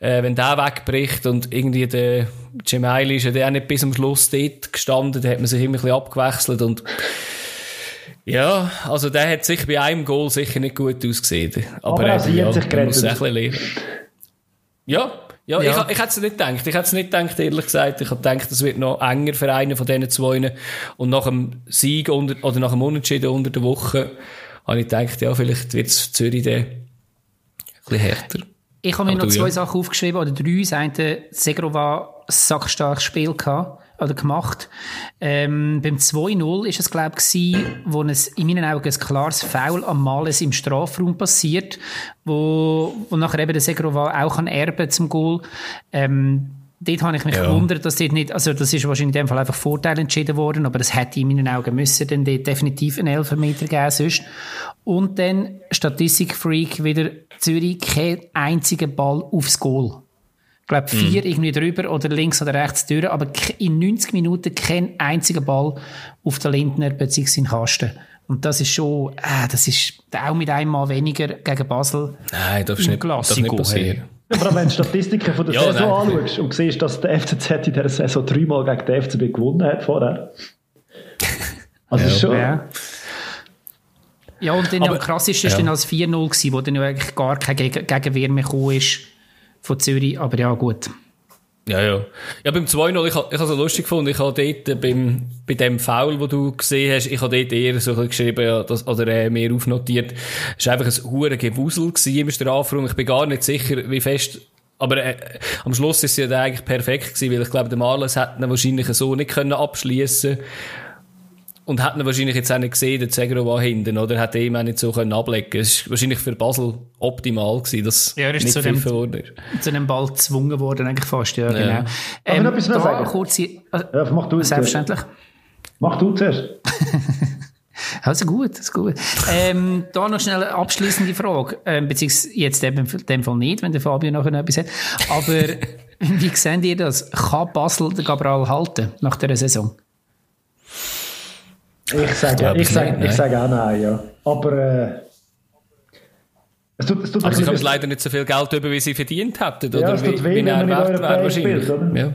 Äh, wenn der wegbricht und irgendwie der Gemaili ist ja der auch nicht bis zum Schluss dort gestanden, da hat man sich immer ein bisschen abgewechselt und ja, also der hat sich bei einem Goal sicher nicht gut ausgesehen. Aber, Aber eben, hat sich gerettet. Ja, ja, Ja. ich, ich hätte es nicht gedacht. Ich hätte es nicht gedacht, ehrlich gesagt. Ich hätte gedacht, es wird noch enger für einen von diesen zwei. Und nach dem Sieg unter, oder nach dem Unentschieden unter der Woche habe ich gedacht, ja, vielleicht wird es Zürich dann ein bisschen härter. Ich habe mir Aber noch du, zwei ja. Sachen aufgeschrieben, oder drei. Das eine, Segrova sackstarkes Spiel gehabt, oder gemacht. Ähm, beim 2-0 ist es, glaube ich, gewesen, wo es in meinen Augen ein klares Foul am Males im Strafraum passiert, wo, wo nachher eben der Segrova auch kann erben zum Goal. Ähm, Dort habe ich mich Ja. gewundert, dass dort nicht, also das ist wahrscheinlich in dem Fall einfach Vorteil entschieden worden, aber es hätte in meinen Augen müssen dann dort definitiv einen Elfermeter geben sonst. Und dann Statistikfreak wieder Zürich, kein einziger Ball aufs Goal. Ich glaube, vier irgendwie drüber oder links oder rechts durch, aber in 90 Minuten kein einziger Ball auf der Lindner bzw. in Kasten. Und das ist schon, äh, das ist auch mit einem Mal weniger gegen Basel. Nein, das ist nicht, darf nicht passieren. Allem, wenn du die Statistiken von der [LAUGHS] Ja, Saison nein. anschaust und siehst, dass der FCZ in dieser Saison dreimal gegen den FCB gewonnen hat vorher. [LAUGHS] Also Ja. schon. Ja. Ja, und dann Aber- am krassesten ist ja. dann als 4-0 gewesen, wo dann ja eigentlich gar kein Geg Gegenwehr mehr gekommen ist von Zürich. Aber ja, gut. Ja, ja. Ja, beim 2-0, ich ich habe so lustig gefunden, ich habe dort äh, beim, bei dem Foul, wo du gesehen hast, ich habe dort eher so geschrieben, ja, das, oder äh, mehr aufnotiert, es war einfach ein hure Gewusel im Strafraum. Ich bin gar nicht sicher, wie fest, aber äh, am Schluss ist es ja eigentlich perfekt gewesen, weil ich glaube, der Marles hätte ihn wahrscheinlich so nicht können abschließen und hätte ihn wahrscheinlich jetzt auch nicht gesehen, der Zegrova hinten, oder? Hätte ihm auch nicht so können ablecken. Es war wahrscheinlich für Basel optimal gewesen, dass Ja, er ist nicht zu dem- worden ist. Zu einem Ball gezwungen worden, eigentlich fast. Ja, genau. ich noch etwas mehr da sagen? kurze, äh, Ja, mach du es. selbstverständlich. Mach du zuerst. [LAUGHS] Also gut, das ist gut. Ähm, da noch schnell eine abschließende Frage, ähm, beziehungsweise jetzt eben in dem Fall nicht, wenn der Fabio nachher noch etwas hat. Aber [LAUGHS] wie seht ihr das? Kann Basel den Cabral halten nach der Saison? Ich sage Glaub ich ich sag, nicht, ich nein. sag auch nein, ja. Aber äh, es tut, es tut Aber sie bisschen- leider nicht so viel Geld über, wie sie verdient hätten. Ja, oder es tut wie, weh, wie wenn man wert wäre wahrscheinlich. spielt, oder? Ja.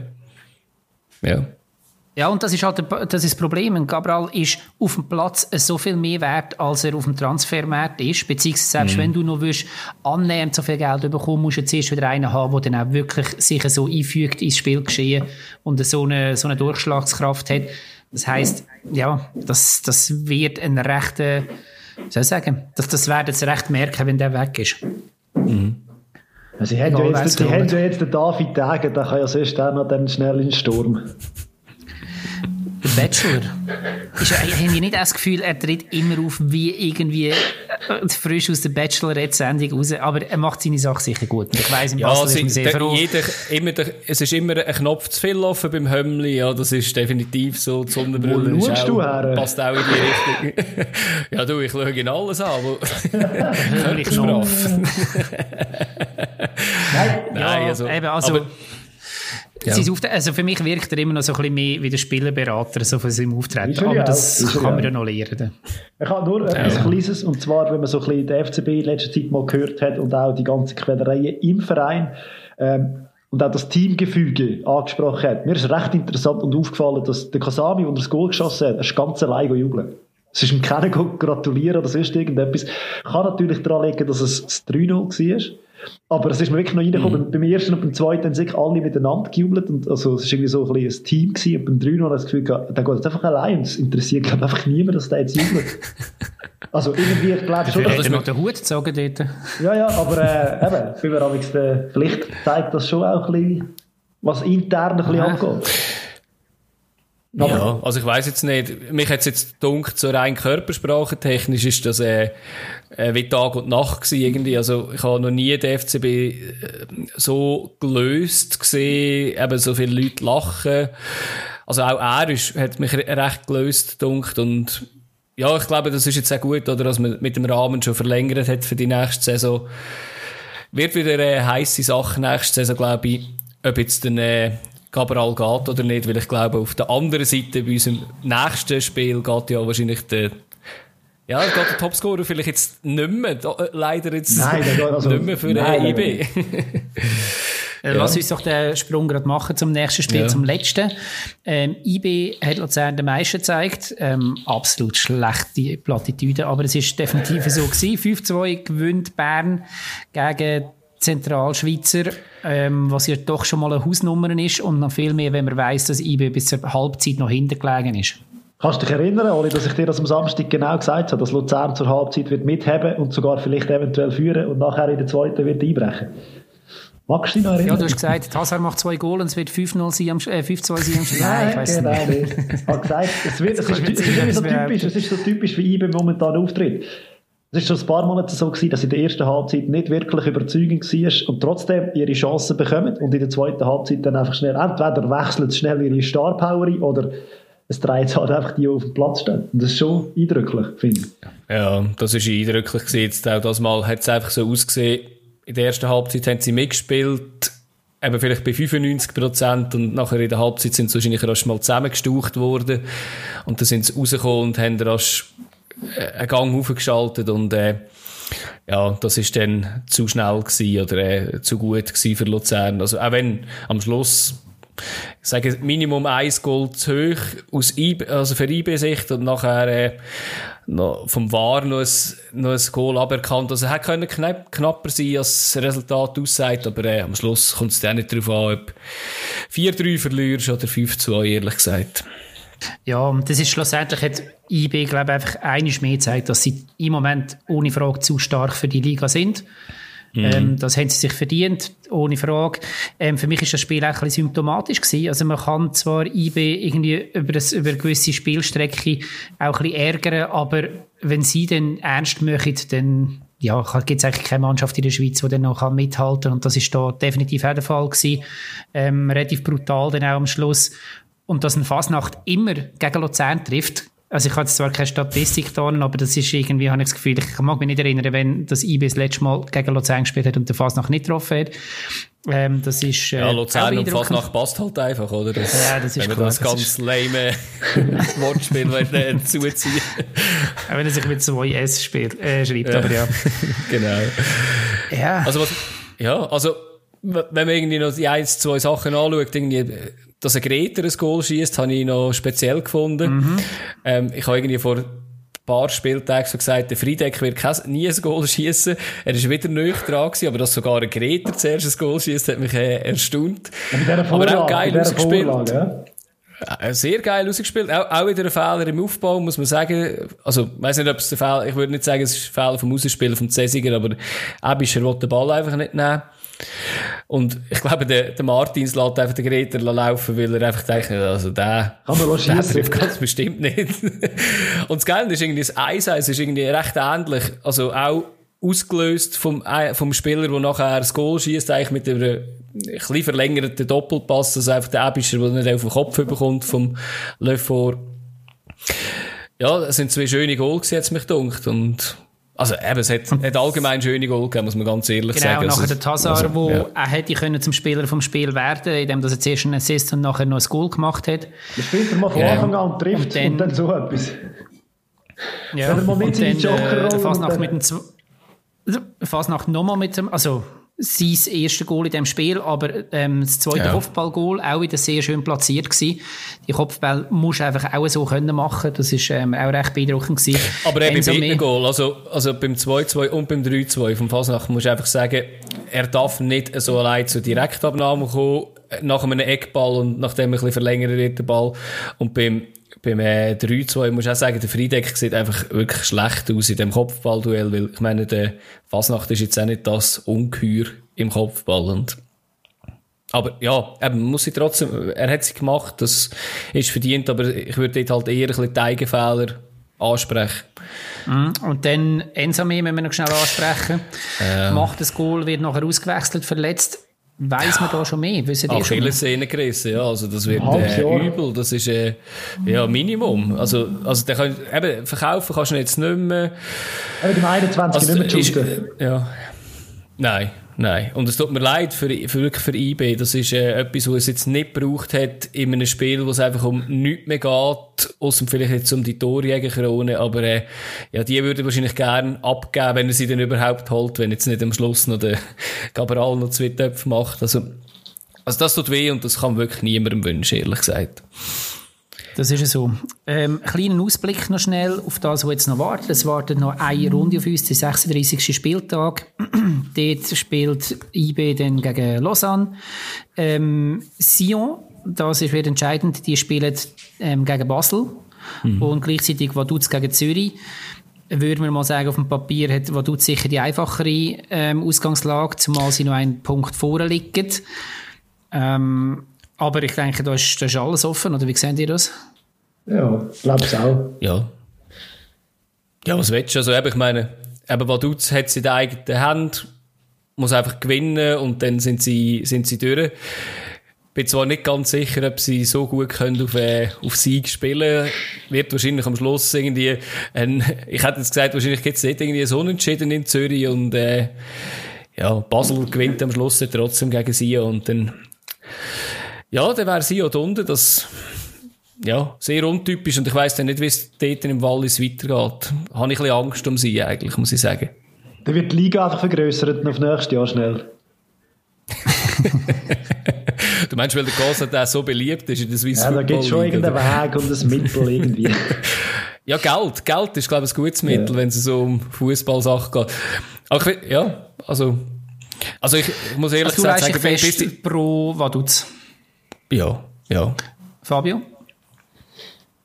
Ja. Ja, und das ist halt das, ist das Problem. Ein Cabral ist auf dem Platz so viel mehr wert, als er auf dem Transfermarkt ist. Beziehungsweise selbst wenn du noch willst, annähernd so viel Geld bekommen, musst du zuerst wieder einen haben, der dann auch wirklich sich so einfügt ins Spielgeschehen und so eine, so eine Durchschlagskraft hat. Das heisst, ja, das, das wird ein rechter, wie soll ich sagen, das, das werden sie recht merken, wenn der weg ist. Sie haben, ja jetzt, sie wer haben ja jetzt den David Degen, der kann ja sonst auch noch dann schnell in den Sturm. Der Bachelor. Ist, haben die nicht das Gefühl, er tritt immer auf wie irgendwie äh, frisch aus der Bachelorette-Sendung raus, aber er macht seine Sache sicher gut. Und ich weiss, im Ja, Basel ist sehr der, froh. jeder, immer der, es ist immer ein Knopf zu viel offen beim Hömmli, ja, das ist definitiv so, die Sonnenbrille Wo ist auch, du her? passt auch in die Richtung. [LAUGHS] ja, du, ich schaue in alles an, aber Hömmli-Knopf. Nein, ja, also, eben, also, aber, ja. also für mich wirkt er immer noch so ein bisschen mehr wie der Spielerberater so von seinem Auftreten. Aber das, das kann man ja noch lernen. Ich habe nur etwas ja. Kleines, und zwar, wenn man so ein bisschen den FCB in letzter Zeit mal gehört hat und auch die ganze Quälereien im Verein ähm, und auch das Teamgefüge angesprochen hat. Mir ist recht interessant und aufgefallen, dass der Kasami, der das Goal geschossen hat, er ist ganz allein jubeln. Es ist ihm keiner gratulieren oder sonst irgendetwas. Kann natürlich daran liegen, dass es das 3-0 war. Aber es ist mir wirklich noch reingekommen. Mhm. Beim ersten und beim zweiten haben sich alle miteinander gejubelt. Und also, es war irgendwie so ein, ein Team. Gewesen. Und beim dritten habe ich das Gefühl, gehabt, der geht jetzt einfach allein. Und es interessiert, glaube einfach niemand, dass der jetzt jubelt. [LAUGHS] also irgendwie, ich glaube schon. Dass noch den Hut gezogen dort. Ja, ja, aber äh, eben, wir vielleicht zeigt das schon auch ein bisschen, was intern ein bisschen abgeht. Ja, also ich weiß jetzt nicht, mich hat es jetzt dunkel so rein Körpersprache technisch ist das äh, äh, wie Tag und Nacht gewesen irgendwie. Also ich habe noch nie den FCB äh, so gelöst gesehen, eben so viele Leute lachen. Also auch er ist, hat mich recht gelöst dunkt und ja, ich glaube, das ist jetzt auch gut, oder, dass man mit dem Rahmen schon verlängert hat für die nächste Saison. Wird wieder eine äh, heiße Sache nächste Saison, glaube ich. Ob jetzt dann äh, Cabral geht oder nicht, weil ich glaube, auf der anderen Seite bei unserem nächsten Spiel geht ja wahrscheinlich der ja, geht der Topscorer vielleicht jetzt nicht mehr, äh, leider jetzt nein, also, [LAUGHS] nicht mehr für nein, IB. Ja. Lass uns doch den Sprung gerade machen zum nächsten Spiel, ja. zum letzten. Ähm, IB hat Luzern den meisten gezeigt. Ähm, absolut schlechte Plattitüde, aber es ist definitiv so gewesen. 5-2 gewinnt Bern gegen Zentralschweizer, ähm, was ja doch schon mal eine Hausnummer ist und noch viel mehr, wenn man weiß, dass IB bis zur Halbzeit noch hintergelegen ist. Kannst du dich erinnern, Oli, dass ich dir das am Samstag genau gesagt habe, dass Luzern zur Halbzeit wird mitheben und sogar vielleicht eventuell führen und nachher in der zweiten wird einbrechen? Magst du dich noch erinnern? Ja, du hast gesagt, Hazard macht zwei Goal und es wird 5-0 sein am, äh, 5-2 sein am Nein, ich weiß genau nicht. Ich habe gesagt, es, wird, es, ist, es, ist so typisch, es ist so typisch, wie IBE momentan auftritt. Es ist schon ein paar Monate so gewesen, dass sie in der ersten Halbzeit nicht wirklich überzeugend war und trotzdem ihre Chancen bekommen und in der zweiten Halbzeit dann einfach schnell, entweder wechselt es schnell ihre Star Power oder es dreht halt einfach die, die auf dem Platz stehen. Und das ist schon eindrücklich, finde ich. Ja, das ist eindrücklich gewesen. Jetzt auch das Mal hat es einfach so ausgesehen, in der ersten Halbzeit haben sie mitgespielt, eben vielleicht bei 95 Prozent und nachher in der Halbzeit sind sie wahrscheinlich erst mal zusammengestaucht worden und dann sind sie rausgekommen und haben äh, einen Gang aufgeschaltet und äh, ja, das ist dann zu schnell gewesen oder äh, zu gut gewesen für Luzern. Also auch wenn am Schluss ich sage Minimum ein Goal zu hoch aus IB, also für IB-Sicht und nachher äh, noch vom VAR noch ein, noch ein Goal aberkannt. Also es hätte knapp, knapper sein, als das Resultat aussieht, aber äh, am Schluss kommt es dann nicht darauf an, ob 4-3 verlierst oder 5-2, ehrlich gesagt. Ja, und das ist schlussendlich, hat IB, glaube ich, einfach einiges mehr gezeigt, dass sie im Moment ohne Frage zu stark für die Liga sind. Mhm. Ähm, das haben sie sich verdient, ohne Frage. Ähm, für mich ist das Spiel auch ein bisschen symptomatisch gewesen. Also man kann zwar IB irgendwie über, das, über eine gewisse Spielstrecke auch ein bisschen ärgern, aber wenn sie dann ernst machen, dann ja, gibt es eigentlich keine Mannschaft in der Schweiz, die dann noch mithalten kann. Und das ist da definitiv auch der Fall gewesen. Ähm, relativ brutal dann auch am Schluss. Und dass ein Fasnacht immer gegen Luzern trifft, also ich habe jetzt zwar keine Statistik da, aber das ist irgendwie, habe ich das Gefühl, ich mag mich nicht erinnern, wenn das IB das letzte Mal gegen Luzern gespielt hat und der Fasnacht nicht getroffen hat. Ähm, das ist, äh, ja, Luzern und Fasnacht [LAUGHS] passt halt einfach, oder? Das, ja, das ist Wenn man das ganz lame [LAUGHS] Wortspiel äh, zuziehen Wenn er sich mit zwei S spielt, äh, schreibt, ja. aber ja. [LAUGHS] genau. Ja. Also was, ja, also wenn man irgendwie noch die ein, zwei Sachen anschaut, irgendwie dass ein Greta ein Goal schießt, habe ich noch speziell gefunden. Mhm. Ähm, ich habe irgendwie vor ein paar Spieltagen so gesagt, der Friedeck wird kein, nie ein Goal schießen. Er ist wieder nöch dran gewesen, aber dass sogar ein Greta zuerst ein Goal schießt, hat mich äh, erstaunt. aber auch geil ausgespielt. Ja. Äh, sehr geil ausgespielt. Auch, auch wieder ein Fehler im Aufbau, muss man sagen. Also, ich weiss nicht, ob es der Fehler, ich würde nicht sagen, es ist ein Fehler vom Ausspielen vom Cäsiger, aber Ebischer will den Ball einfach nicht nehmen. Und ich glaube, der, der Martins lässt einfach den Greter laufen, weil er einfach denkt, also der, der trifft ganz bestimmt nicht. [LAUGHS] Und das Geile ist irgendwie, das 1-1 ist irgendwie recht ähnlich. Also auch ausgelöst vom, äh, vom Spieler, der nachher das Goal schießt, eigentlich mit einem ein verlängerten Doppelpass, also einfach der Ebischer, der nicht auf den Kopf bekommt vom Lefort. Ja, es sind zwei schöne Goals, jetzt mich dunkt. Und Also eben, es hat, hat allgemein schöne Goal gegeben, muss man ganz ehrlich genau, sagen. Genau, nachher also, der Tassar, also, wo ja. er hätte können zum Spieler vom Spiel werden, indem er zuerst einen Assist und nachher noch ein Goal gemacht hat. Das spielt er mal von Ja. Anfang an und trifft Und und dann- dann, so etwas. Ja, Wenn er mal mit und dann äh, Fasnacht und mit dem Fasnacht nochmal mit dem, also sein erstes Goal in dem Spiel, aber ähm, das zweite Ja. Kopfballgoal auch wieder sehr schön platziert gewesen. Die Kopfball musst du einfach auch so können machen, das ist ähm, auch recht beeindruckend gewesen. Aber eben Enzo bei Mehr- beiden Goal, also, also beim 2-2 und beim 3-2 vom Fasnacht musst du einfach sagen, er darf nicht so allein zur Direktabnahme kommen, nach einem Eckball und nachdem ein bisschen verlängert wird der Ball. Und beim, beim äh, 3-2 musst du auch sagen, der Friedeck sieht einfach wirklich schlecht aus in dem Kopfballduell, weil ich meine, der Fasnacht ist jetzt auch nicht das Ungeheuer im Kopfball und aber ja, eben, muss sie trotzdem, er hat sie gemacht, das ist verdient, aber ich würde dort halt eher ein bisschen die Eigenfehler ansprechen. Und dann Ensame müssen wir noch schnell ansprechen. Macht das Goal, wird nachher ausgewechselt, verletzt. Weiss man da schon mehr? Wissen die schon mehr? Achillessehne gerissen, ja, also das wird äh, übel, das ist äh, ja Minimum. Also, also der kann, eben, verkaufen kannst du jetzt nicht mehr. Er hat im 21 Also, nicht mehr ist, shooten. ja. Nein, nein. Und es tut mir leid für, für, wirklich für IB. Das ist äh, etwas, was es jetzt nicht gebraucht hat in einem Spiel, wo es einfach um nichts mehr geht, außer vielleicht jetzt um die Torjägerkrone. Aber äh, ja, die würde ich wahrscheinlich gern abgeben, wenn er sie dann überhaupt holt, wenn jetzt nicht am Schluss noch der [LAUGHS] Gabriel noch zwei Töpfe macht. Also, also das tut weh und das kann wirklich niemandem wünschen, ehrlich gesagt. Das ist ja so. Ähm, kleinen Ausblick noch schnell auf das, was jetzt noch wartet. Es wartet noch eine Runde auf uns, der 36. Spieltag. [CLEARS THROAT] Dort spielt IB dann gegen Lausanne. Ähm, Sion, das ist wieder entscheidend, die spielen ähm, gegen Basel. Und gleichzeitig Vaduz gegen Zürich. Würde man mal sagen, auf dem Papier hat Vaduz sicher die einfachere ähm, Ausgangslage, zumal sie noch einen Punkt vorne liegen. Ähm, aber ich denke, da ist, da ist alles offen, oder wie seht ihr das? Ja, glaube ich auch. Ja. Ja, was willst du? Also, eben, ich meine, eben Vaduz hat sie in der eigenen Hand, muss einfach gewinnen und dann sind sie, sind sie durch. Bin zwar nicht ganz sicher, ob sie so gut können auf, äh, auf Sieg spielen. Wird wahrscheinlich am Schluss irgendwie, ein, ich hätte jetzt gesagt, wahrscheinlich gibt es nicht irgendwie so Unentschieden in Zürich und, äh, ja, Basel gewinnt am Schluss trotzdem gegen sie und dann, ja, dann wäre sie auch da unten, das, ja, sehr untypisch und ich weiss dann nicht, wie es dort im Wallis weitergeht. Habe ich ein bisschen Angst um sie eigentlich, muss ich sagen. Dann wird die Liga einfach vergrößert und auf nächstes Jahr schnell. [LAUGHS] Du meinst, weil der Gosa der so beliebt ist in der Swiss Ja, da gibt es schon irgendeinen? Weg und ein Mittel irgendwie. [LAUGHS] Ja, Geld. Geld ist, glaube ich, ein gutes Mittel, wenn es so um Fußballsachen geht. Aber ich, ja, also, also ich, ich muss ehrlich Also du gesagt leist sagen, dich bis die, fest pro Vaduz. Ja, ja. Fabio?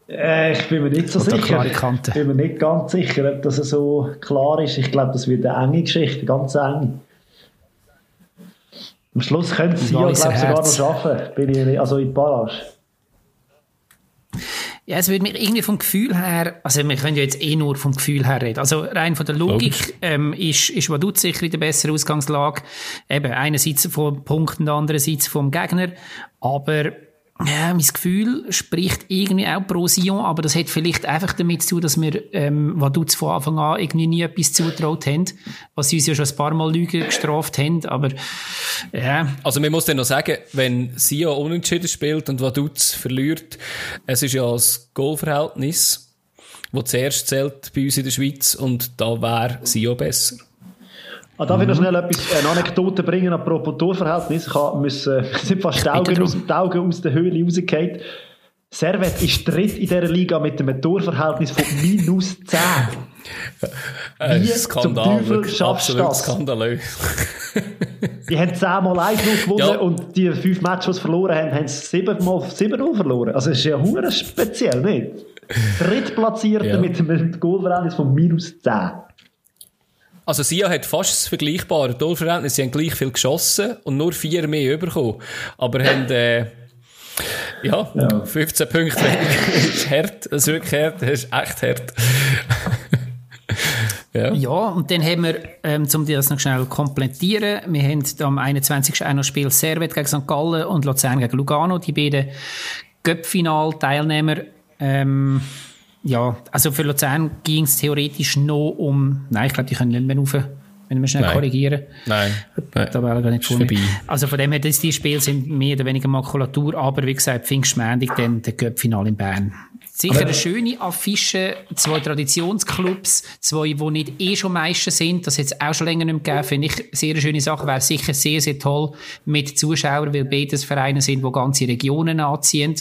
äh, ich bin mir nicht so Oder sicher. Ich bin mir nicht ganz sicher, ob das so klar ist. Ich glaube, das wird eine enge Geschichte, ganz eng. Am Schluss könnte sie ja, ich, sogar noch schaffen. Bin ich, also in die Barrage. Ja, es würde mich irgendwie vom Gefühl her, also wir können ja jetzt eh nur vom Gefühl her reden. Also rein von der Logik ähm, ist, ist Vaduz sicher in der besseren Ausgangslage. Eben einerseits vom Punkt und andererseits vom Gegner. Aber ja, mein Gefühl spricht irgendwie auch pro Sion, aber das hat vielleicht einfach damit zu tun, dass wir ähm, Vaduz von Anfang an irgendwie nie etwas zutraut haben, was sie uns ja schon ein paar Mal Lügen gestraft haben. Aber ja, Also man muss dann noch sagen, wenn Sia unentschieden spielt und Vaduz verliert, es ist ja das Goalverhältnis, das zuerst zählt bei uns in der Schweiz und da wäre Sia besser. Ah, darf ich noch schnell etwas, eine Anekdote bringen apropos Torverhältnis? Ich habe müssen, [LAUGHS] sind fast die Augen, aus, die Augen aus der Höhle rausgefallen. Servet ist dritt in dieser Liga mit einem Torverhältnis von minus 10. Ein Wie zum Teufel schaffst du das? skandalös. Die haben 10 Mal 1 gewonnen Ja. und die 5 Matches, die sie verloren haben, haben sie 7 Mal 7 verloren. Also das ist ja hure speziell, nicht? [LAUGHS] Drittplatzierte Ja. mit einem Goalverhältnis von minus 10. Also Sia hat fast das vergleichbare Torverhältnis. Sie haben gleich viel geschossen und nur vier mehr bekommen. Aber haben, äh, ja, Ja. 15 Punkte weniger. [LAUGHS] das ist hart. Das ist wirklich hart. Das ist echt hart. [LAUGHS] ja. Ja, und dann haben wir, ähm, um das noch schnell zu komplettieren, wir haben am 21. auch noch Spiel Servet gegen St. Gallen und Luzern gegen Lugano, die beiden Göppfinal-Teilnehmer. Ähm, ja, also für Luzern ging es theoretisch noch um, nein, ich glaube, die können nicht mehr rauf, wenn wir schnell Nein. korrigieren. Nein. Nein. Da wäre gar nicht vorbei. Also von dem her, das, die Spiele sind mehr oder weniger Makulatur, aber wie gesagt, Pfingstmendig, dann der Cup-Final in Bern. Sicher eine schöne Affische, zwei Traditionsclubs, zwei, die nicht eh schon Meister sind, das jetzt auch schon länger nicht mehr gegeben, finde ich sehr eine schöne Sache, wäre sicher sehr, sehr toll mit Zuschauern, weil beides Vereine sind, die ganze Regionen anziehen.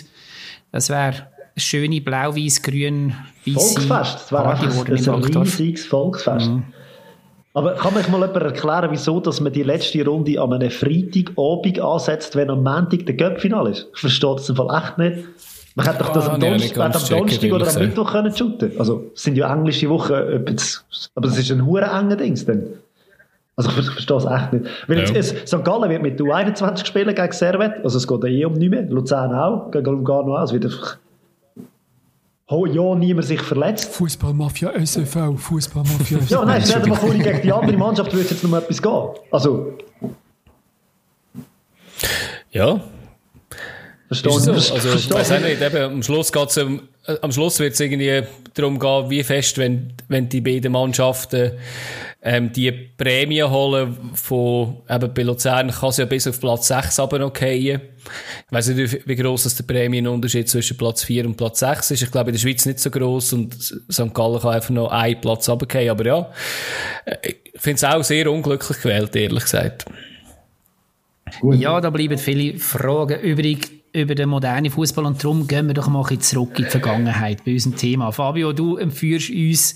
Das wäre schöne blau-weiß-grün Volksfest. Das wäre ein riesiges Volksfest. Aber kann mich mal jemand erklären, wieso dass man die letzte Runde an einem Freitagabend ansetzt, wenn am Montag der Göppfinal ist? Ich verstehe das im Fall echt nicht. Man hätte doch das Ah, am, nee, ganz am Donnerstag oder am. Mittwoch können shooten. Also, es sind ja englische Wochen, aber es ist ein hure enger Dings dann. Also ich ver- verstehe es echt nicht. Weil Ja. jetzt, es, St. Gallen wird mit U21 spielen gegen Servet, also es geht ja eh um nichts mehr. Luzern auch, gegen Lugano auch. Es wird einfach... Oh, ja, niemand sich verletzt. Fußballmafia SFV, Fußballmafia SFV. [LAUGHS] Ja, nein, stell dir mal vor, gegen die andere Mannschaft würde jetzt noch mal etwas gehen. Also, Ja, verstehe ist so. ich Also, ich weiss auch nicht, eben, am Schluss geht's um, äh, am Schluss wird es irgendwie darum gehen, wie fest, wenn, wenn die beiden Mannschaften ähm, die Prämie holen von, eben bei Luzern kann es ja bis auf Platz 6 aber noch fallen. Ich weiss nicht, wie- gross das der Prämienunterschied zwischen Platz 4 und Platz 6 ist. Ich glaube, in der Schweiz nicht so gross und St. Gallen kann einfach noch einen Platz runterfallen. Aber ja, äh, ich finde es auch sehr unglücklich gewählt, ehrlich gesagt. Ja, da bleiben viele Fragen übrig über den modernen Fußball und darum gehen wir doch mal ein zurück in die Vergangenheit bei unserem Thema. Fabio, du empführst uns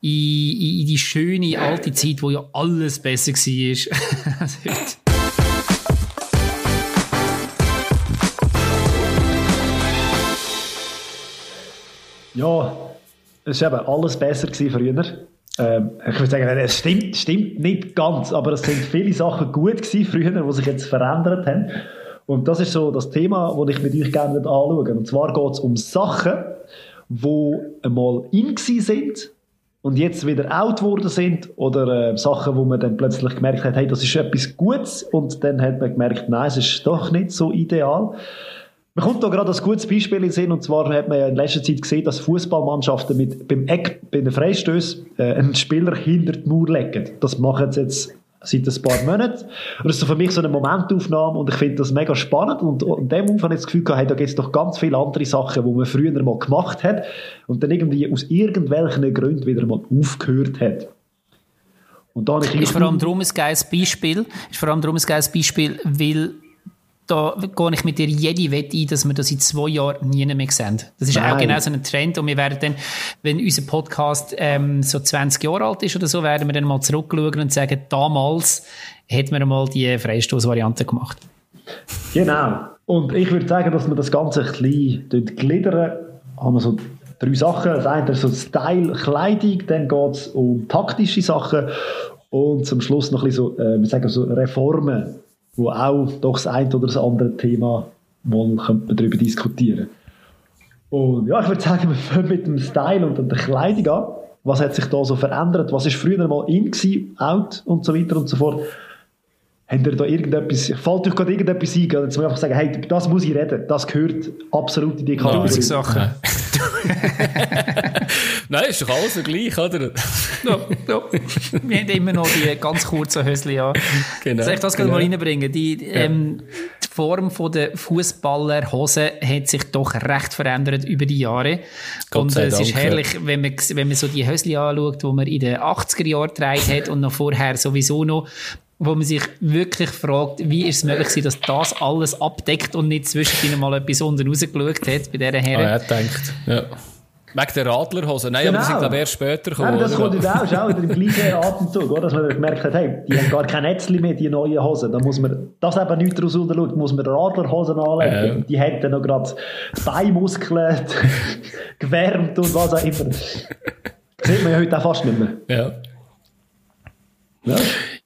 in, in, in die schöne alte Zeit, wo ja alles besser war [LAUGHS] als heute. Ja, es war eben alles besser früher. Ähm, ich würde sagen, es stimmt, stimmt nicht ganz, aber es sind viele Sachen gut gewesen früher, die sich jetzt verändert haben. Und das ist so das Thema, das ich mit euch gerne anschauen würde. Und zwar geht es um Sachen, die einmal in sind und jetzt wieder out geworden sind oder äh, Sachen, wo man dann plötzlich gemerkt hat, hey, das ist etwas Gutes und dann hat man gemerkt, nein, es ist doch nicht so ideal. Mir kommt da gerade ein gutes Beispiel in Sinn, und zwar hat man ja in letzter Zeit gesehen, dass Fußballmannschaften mit, beim Eck, bei den Freistößen äh, einen Spieler hinter die Mauer legen. Das machen sie jetzt seit ein paar Monaten. Und das ist so für mich so eine Momentaufnahme und ich finde das mega spannend und in dem Umfang habe ich das Gefühl gehabt, hey, da gibt es doch ganz viele andere Sachen, die man früher mal gemacht hat und dann irgendwie aus irgendwelchen Gründen wieder mal aufgehört hat. Und da habe ich Ist vor allem darum ein geiles Beispiel, ist vor allem darum ein geiles Beispiel, weil da gehe ich mit dir jede Wette ein, dass wir das in zwei Jahren nie mehr sehen. Das ist Nein. auch genau so ein Trend und wir werden dann, wenn unser Podcast ähm, so 20 Jahre alt ist oder so, werden wir dann mal zurückschauen und sagen, damals hätten wir mal die Freistoßvariante gemacht. Genau. Und ich würde sagen, dass wir das Ganze ein bisschen gliedern. Haben wir so drei Sachen. Das eine ist so Style, Kleidung, dann geht es um taktische Sachen und zum Schluss noch ein bisschen so, äh, wir sagen so Reformen, wo auch doch das eine oder das andere Thema mal darüber diskutieren. Und ja, ich würde sagen, wir fangen mit dem Style und der Kleidung an. Was hat sich da so verändert? Was ist früher mal in out und so weiter und so fort? Habt ihr da irgendetwas, fällt euch gerade irgendetwas ein? Oder jetzt muss ich einfach sagen, hey, über das muss ich reden. Das gehört absolut in die Kategorie. Tausend Sachen. [LAUGHS] Nein, ist doch alles so gleich, oder? Ja, ja. Wir haben immer noch die ganz kurzen Höschen an. Genau. Soll ich das gerade Genau. mal reinbringen? Die, ähm, die Form von der Fußballerhose hat sich doch recht verändert über die Jahre. Gott und sei es ist herrlich, wenn man, wenn man so die Höschen anschaut, die man in den 80er Jahren getragen hat und noch vorher sowieso noch wo man sich wirklich fragt, wie ist es möglich dass das alles abdeckt und nicht zwischendrin mal etwas unten rausgeschaut hat bei dieser Ah, Herren. er denkt. Ja. Wegen der Radlerhose. Nein, aber die sind, glaube ich, erst später gekommen. Das kommt jetzt auch, ist auch wieder im gleichen [LAUGHS] Atemzug, oder? dass man gemerkt hat, hey, die haben gar kein Netzli mehr, die neuen Hosen. Da muss man, das eben nicht daraus schaut, muss man Radlerhosen anlegen. Ja. Die hätten noch gerade die Beinmuskeln [LAUGHS] gewärmt und was auch immer. Das [LAUGHS] sieht man ja heute auch fast nicht mehr. Ja. Ja?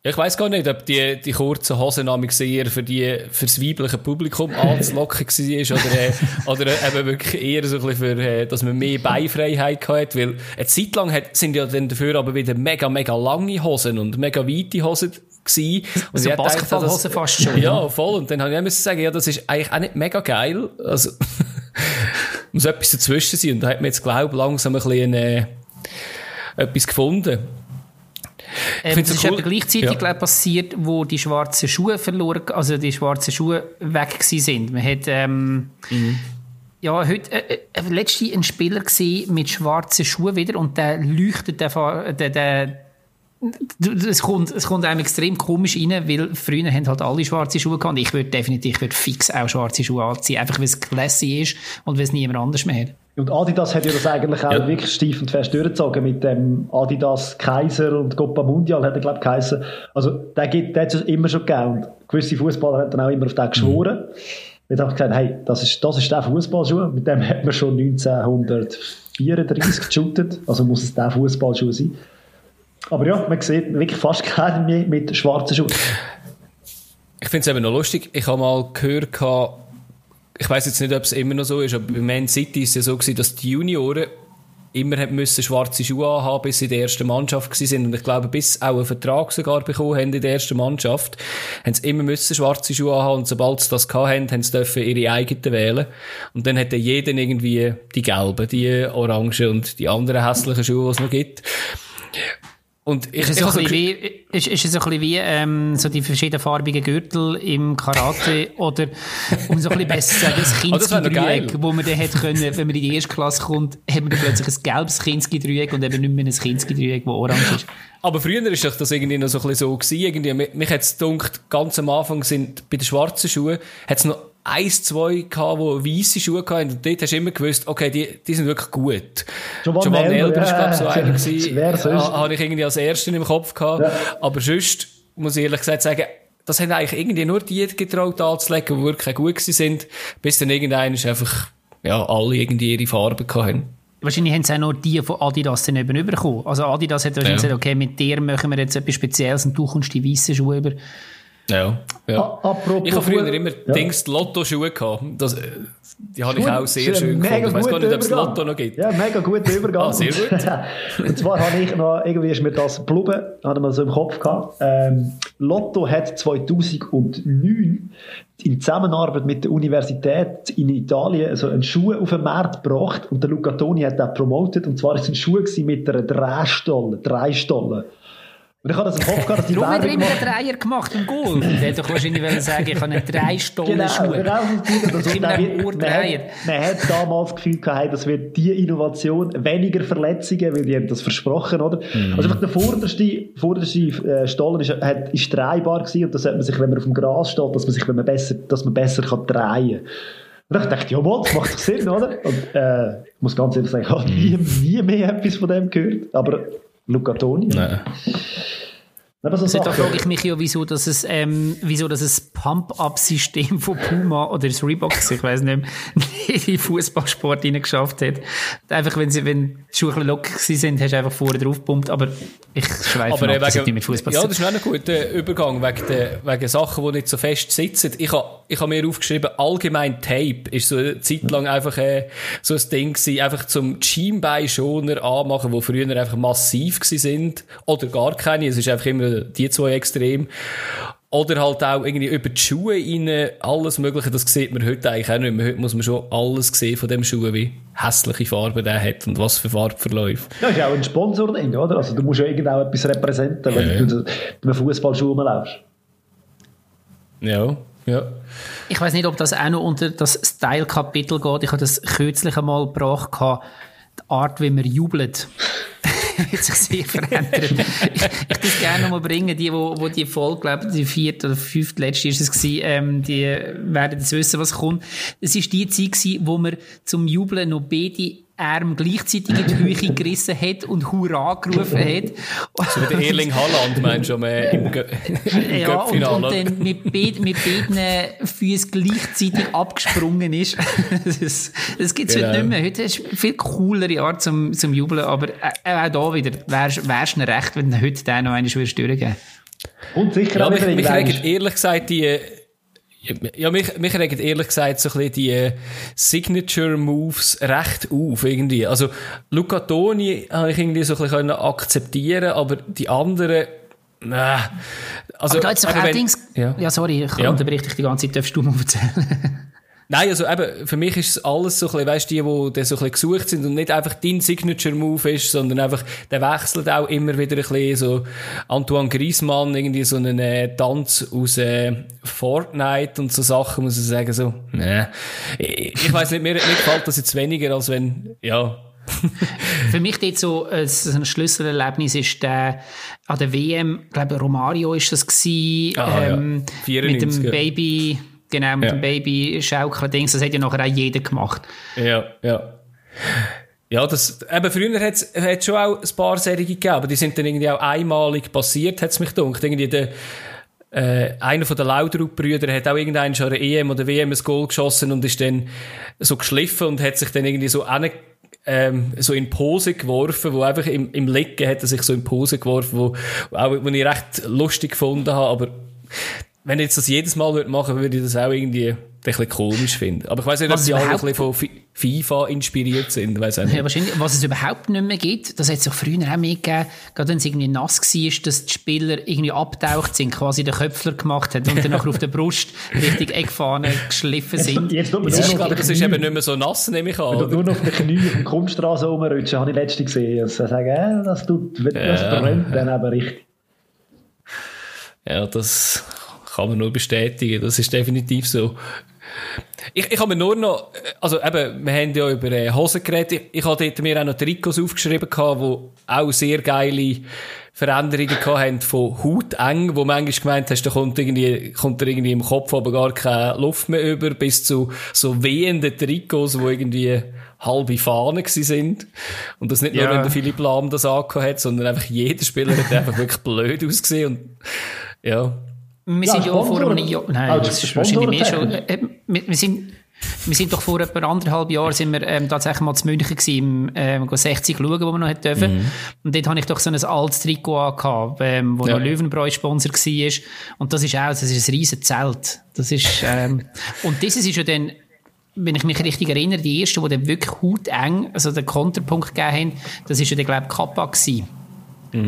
Ich weiss gar nicht, ob die, die kurzen Hosen eher für, die, für das weibliche Publikum anzulocken war oder, äh, [LAUGHS] oder eben wirklich eher so ein bisschen für, äh, dass man mehr Beinfreiheit hatte. Weil eine Zeit lang hat, sind ja dann dafür aber wieder mega, mega lange Hosen und mega weite Hosen gewesen. Und So Basketballhosen fast schon, Ja, voll. Und dann habe ich müssen sagen, ja, das ist eigentlich auch nicht mega geil. Also, [LAUGHS] muss etwas dazwischen sein. Und da hat man jetzt, glaube ich, langsam ein bisschen äh, etwas gefunden. Ähm, das ist cool. gleichzeitig ja. glaub, passiert, wo die schwarzen Schuhe verloren, also die schwarzen Schuhe weg sind. Man hat, ähm, mhm. ja, heute, äh, äh, letztens ein Spieler gesehen mit schwarzen Schuhen wieder und der leuchtet, der, der, der es kommt, es kommt einem extrem komisch rein, weil früher haben halt alle schwarze Schuhe gehabt. Ich würde definitiv, ich würde fix auch schwarze Schuhe anziehen, einfach weil es classy ist und weil es niemand anders mehr hat. Und Adidas hat ja das eigentlich auch ja. wirklich steif und fest durchgezogen mit dem Adidas Kaiser und Copa Mundial hat er, glaube ich, geheißen. Also, der, gibt, der hat es immer schon gegeben. Und gewisse Fußballer haben dann auch immer auf den geschworen. Mhm. Wir haben gesagt, hey, das ist, das ist der Fußballschuh. Mit dem hat man schon 1934 geshootet. Also muss es der Fußballschuh sein. Aber ja, man sieht wirklich fast keinen mehr mit schwarzen Schuhen. Ich finde es eben noch lustig. Ich habe mal gehört, ich weiß jetzt nicht, ob es immer noch so ist, aber bei Man City ist es ja so gewesen, dass die Junioren immer haben müssen schwarze Schuhe anhaben, bis sie in der ersten Mannschaft sind und ich glaube, bis auch einen Vertrag sogar bekommen haben in der ersten Mannschaft, haben sie immer müssen schwarze Schuhe anhaben und sobald sie das hatten, haben sie dürfen ihre eigenen wählen und dann hat jeder irgendwie die gelben, die orangen und die anderen hässlichen Schuhe, die es noch gibt. Und ich, ist, es so ein wie, ist, ist es so ein bisschen wie ähm, so die verschiedenfarbigen Gürtel im Karate [LAUGHS] oder um so ein bisschen besser zu sagen, das [LAUGHS] Kinski-Dreieck, wo man dann hätte können, wenn man in die erste Klasse kommt, hat man dann plötzlich ein gelbes Kinski-Dreieck und eben nicht mehr ein Kinski-Dreieck, das orange ist. Aber früher ist das irgendwie noch so ein bisschen so gewesen. Irgendwie, mich, mich hat es gedacht, ganz am Anfang sind bei den schwarzen Schuhen, hat es noch eins, zwei gehabt, die weisse Schuhe hatten. Und dort hast du immer gewusst, okay, die, die sind wirklich gut. Giovanni, Giovanni Elber ja, ist, glaube so einer [LAUGHS] gewesen. Ja, habe ich irgendwie als Ersten im Kopf gehabt. Ja. Aber sonst, muss ich ehrlich gesagt sagen, das haben eigentlich irgendwie nur die getraut anzulegen, die wirklich gut sind, bis dann irgendeiner einfach, ja, alle irgendwie ihre Farben hatten. Wahrscheinlich haben sie auch nur die von Adidas dann eben bekommen. Also Adidas hat wahrscheinlich ja. gesagt, okay, mit dir machen wir jetzt etwas Spezielles und du kommst die weißen Schuhe über. Ja. ja. Apropos ich habe früher immer ja. Dings Lotto-Schuhe gehabt. Das, äh, die habe ich auch sehr schön gefunden. Ich weiß gar nicht, ob es Lotto noch gibt. Ja, mega guter [LAUGHS] Übergang. ah, sehr gut. [LAUGHS] und zwar habe ich noch, irgendwie ist mir das Blubben, hatte man so im Kopf gehabt. Ähm, Lotto hat 2009 in Zusammenarbeit mit der Universität in Italien also einen Schuh auf den Markt gebracht und der Luca Toni hat den promotet und zwar ist es ein Schuh mit einer Dreistolle, Dreistolle. Und ich habe das im Kopf gehabt, dass die Warum hat er immer einen Dreier gemacht im Goal? Der hätte doch wahrscheinlich sagen ich habe einen drei Stunden genau, Schuh. Genau, das ist ein Ohrdreier. [LAUGHS] Man, man hat damals das Gefühl gehabt, das wird die Innovation, weniger Verletzungen, weil die haben das versprochen, oder? Mhm. Also der vorderste, vorderste äh, Stollen ist, hat, ist drehbar gewesen und das hat man sich, wenn man auf dem Gras steht, dass man sich, wenn man besser, dass man besser kann drehen kann. Und ich dachte, ja, das macht doch Sinn, oder? Und, äh, ich muss ganz ehrlich sagen, ich habe nie, nie mehr etwas von dem gehört. Aber Luca Toni. Nein. Aber so da frage ich mich ja, wieso das es, ähm, wieso das es Pump-Up-System von Puma oder das Reebok, ich weiß nicht, [LAUGHS] in den Fußballsport geschafft hat. Einfach, wenn sie, wenn die Schuhe locker sind, hast du einfach vorne drauf gepumpt, aber ich schweife aber, ab, wegen, nicht mit Fußball. Ja, das ist auch ein guter Übergang wegen, der, wegen Sachen, die nicht so fest sitzen. Ich habe ich hab mir aufgeschrieben, allgemein Tape ist so eine Zeit lang einfach äh, so ein Ding gewesen, einfach zum Schienbeinschoner anmachen, wo früher einfach massiv gewesen sind, oder gar keine, es ist einfach immer die zwei extrem. Oder halt auch irgendwie über die Schuhe rein, alles Mögliche, das sieht man heute eigentlich auch nicht mehr. Heute muss man schon alles sehen von dem Schuh, wie hässliche Farben der hat und was für Farbverläufe. Ja, ist ja auch ein Sponsor-Ding, oder? Also du musst ja irgendwo etwas repräsentieren, wenn ja. du mit einem Fußballschuh rumläufst. Ja, ja. Ich weiß nicht, ob das auch noch unter das Style-Kapitel geht. Ich habe das kürzlich einmal gebracht, die Art, wie man jubelt. [LAUGHS] wird sich sehr verändert. ich, ich das gerne nochmal bringen, die, wo, wo die Folge, glaube die vierte oder fünfte letzte ist es gewesen, ähm, die werden jetzt wissen, was kommt. Es ist die Zeit gewesen, wo man zum Jubeln noch beide Arm gleichzeitig in die Höhe [LAUGHS] gerissen hat und Hurra gerufen hat. So wie der Erling Haaland, meinst du, im, Gö im Ja, und, und dann mit, beid, mit beiden Füßen gleichzeitig abgesprungen ist. [LAUGHS] das das gibt es genau. heute nicht mehr. Heute ist eine viel coolere Art zum, zum Jubeln, aber äh, auch da wieder, wärst du recht, wenn du heute den noch einmal durchgeben Und sicher ja, mich, mich regt ehrlich gesagt die ja, mich, mich regt ehrlich gesagt so ein bisschen die äh, Signature Moves recht auf, irgendwie. Also, Luca Toni habe ich irgendwie so ein bisschen akzeptieren aber die anderen, äh, also. Aber da jetzt Dings, ja. ja, sorry, ich ja. unterbreche dich die ganze Zeit, darfst du mal erzählen? [LAUGHS] Nein, also eben, für mich ist es alles so ein bisschen, weißt du, die, die dann so ein bisschen gesucht sind und nicht einfach dein Signature-Move ist, sondern einfach, der wechselt auch immer wieder ein bisschen so Antoine Griezmann, irgendwie so einen äh, Tanz aus äh, Fortnite und so Sachen, muss ich sagen, so, ne. Ich, ich weiss nicht, mir, mir gefällt das jetzt weniger, als wenn, ja, [LAUGHS] Für mich dort so, äh, so ein Schlüsselerlebnis ist der, an der WM, ich glaube Romario ist das gewesen, Ah, ja. ähm, 94, mit dem ja. Genau, mit Ja. dem Baby Schaukel-Dings, das hat ja nachher auch jeder gemacht. Ja, ja. Ja, das, eben früher hat es schon auch ein paar Serien gegeben, aber die sind dann irgendwie auch einmalig passiert, hat es mich gedacht. Irgendwie der, äh, einer von den Laudrup-Brüdern hat auch irgendeinen schon an der EM oder WM ein Goal geschossen und ist dann so geschliffen und hat sich dann irgendwie so ane, ähm, so in Pose geworfen, wo einfach im, im Liegen hat er sich so in Pose geworfen, wo, wo, auch, wo ich recht lustig gefunden habe, aber wenn ich jetzt das jedes Mal würde machen, würde ich das auch irgendwie ein bisschen komisch finden. Aber ich weiß nicht, ob Was die alle ein bisschen von Fi- FIFA inspiriert sind. Weiss auch nicht. Ja, wahrscheinlich, was es überhaupt nicht mehr gibt, das hat es auch früher auch mehr gegeben, gerade wenn es irgendwie nass war, dass die Spieler irgendwie abtaucht sind, quasi den Köpfler gemacht hat und dann nachher auf der Brust Richtung Eckfahne geschliffen sind. jetzt Es nur ist, Aber das ist eben nicht mehr so nass, nehme ich an. Wenn du Oder? nur noch auf den Knie auf der Kunststraße rumrutschen, habe ich letztens gesehen. Also sagen, äh, das tut, das Ja. brennt, dann aber richtig. Ja, das kann man nur bestätigen. Das ist definitiv so. Ich, ich habe mir nur noch, also eben, wir haben ja über äh, Hosen geredet. Ich, ich habe dort mir auch noch Trikots aufgeschrieben gehabt, wo auch sehr geile Veränderungen gehabt haben von hauteng, wo manchmal gemeint hast, da kommt irgendwie, kommt dir irgendwie im Kopf aber gar keine Luft mehr über, bis zu so wehenden Trikots, wo irgendwie halbe Fahnen gewesen sind. Und das nicht nur, Ja. wenn der Philipp Lahm das angehabt hat, sondern einfach jeder Spieler hat einfach wirklich blöd ausgesehen und, ja. Wir Ja, sind ja vor einem Jahr, nein, Ah, das ist wahrscheinlich mehr schon, äh, wir, wir sind, wir sind doch vor etwa anderthalb Jahren sind wir ähm, tatsächlich mal zu München gewesen, im, ähm, go 60 schauen, wo wir noch hätten dürfen. Und dort habe ich doch so ein altes Trikot angehabt, ähm, wo Ja. noch Löwenbräu Sponsor war. Und das ist auch, das ist ein riesen Zelt. Das ist, ähm, [LAUGHS] und dieses ist ja dann, wenn ich mich richtig erinnere, die erste, die dann wirklich hauteng, also den Konterpunkt gegeben haben, das ist ja dann, glaube ich, Kappa gewesen da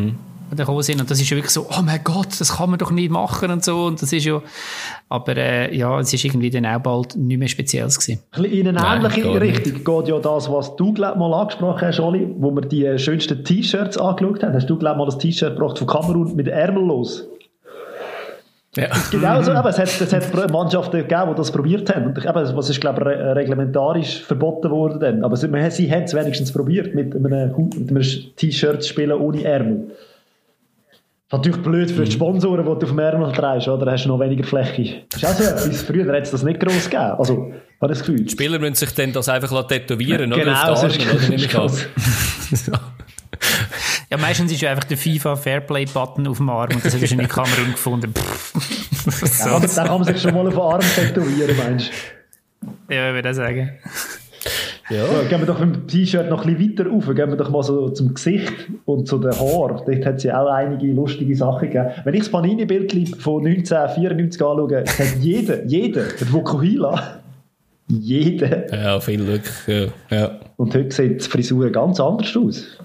gekommen sind. Und das ist ja wirklich so, oh mein Gott, das kann man doch nicht machen und so. Und das ist ja, aber äh, ja, es ist irgendwie dann auch bald nicht mehr Spezielles gewesen. Ein In eine Nein, ähnliche nicht. Richtung geht ja das, was du glaub, mal angesprochen hast, Oli, wo wir die schönsten T-Shirts angeschaut haben. Hast du glaub, mal das T-Shirt gebracht von Kamerun mit Ärmel los? Ja. Genau so, aber es hat, es hat Mannschaften gegeben, die das probiert haben. Und eben, was ist, glaube ich, re reglementarisch verboten worden dann. Aber sie, sie haben es wenigstens probiert, mit einem, mit einem T-Shirt zu spielen ohne Ärmel. Natürlich blöd für die Sponsoren, die du auf dem Ärmel trägst, oder? Hast du noch weniger Fläche. Das ist auch so etwas. Früher hat es das nicht gross gegeben. Also, habe ich das Gefühl. Die Spieler müssen sich dann das einfach tätowieren, oder? Genau, so oder? [LAUGHS] Ich krass. [LAUGHS] Ja, meistens ist ja einfach der FIFA Fairplay-Button auf dem Arm und das hat wahrscheinlich Kamerun gefunden. [LAUGHS] Pff. Ja, dann kann man sich schon mal auf den Arm tätowieren, meinst ja, ich würde auch sagen. Ja, gehen wir doch mit dem T-Shirt noch ein bisschen weiter rauf. Gehen wir doch mal so zum Gesicht und zu den Haaren. Dort hat es ja auch einige lustige Sachen gegeben. Wenn ich das Panini-Bild von 1994 anschaue, hat jeder, jeder, der Vokuhila, jeder. Ja, viel Glück. Ja. ja. Und heute sieht die Frisur ganz anders aus.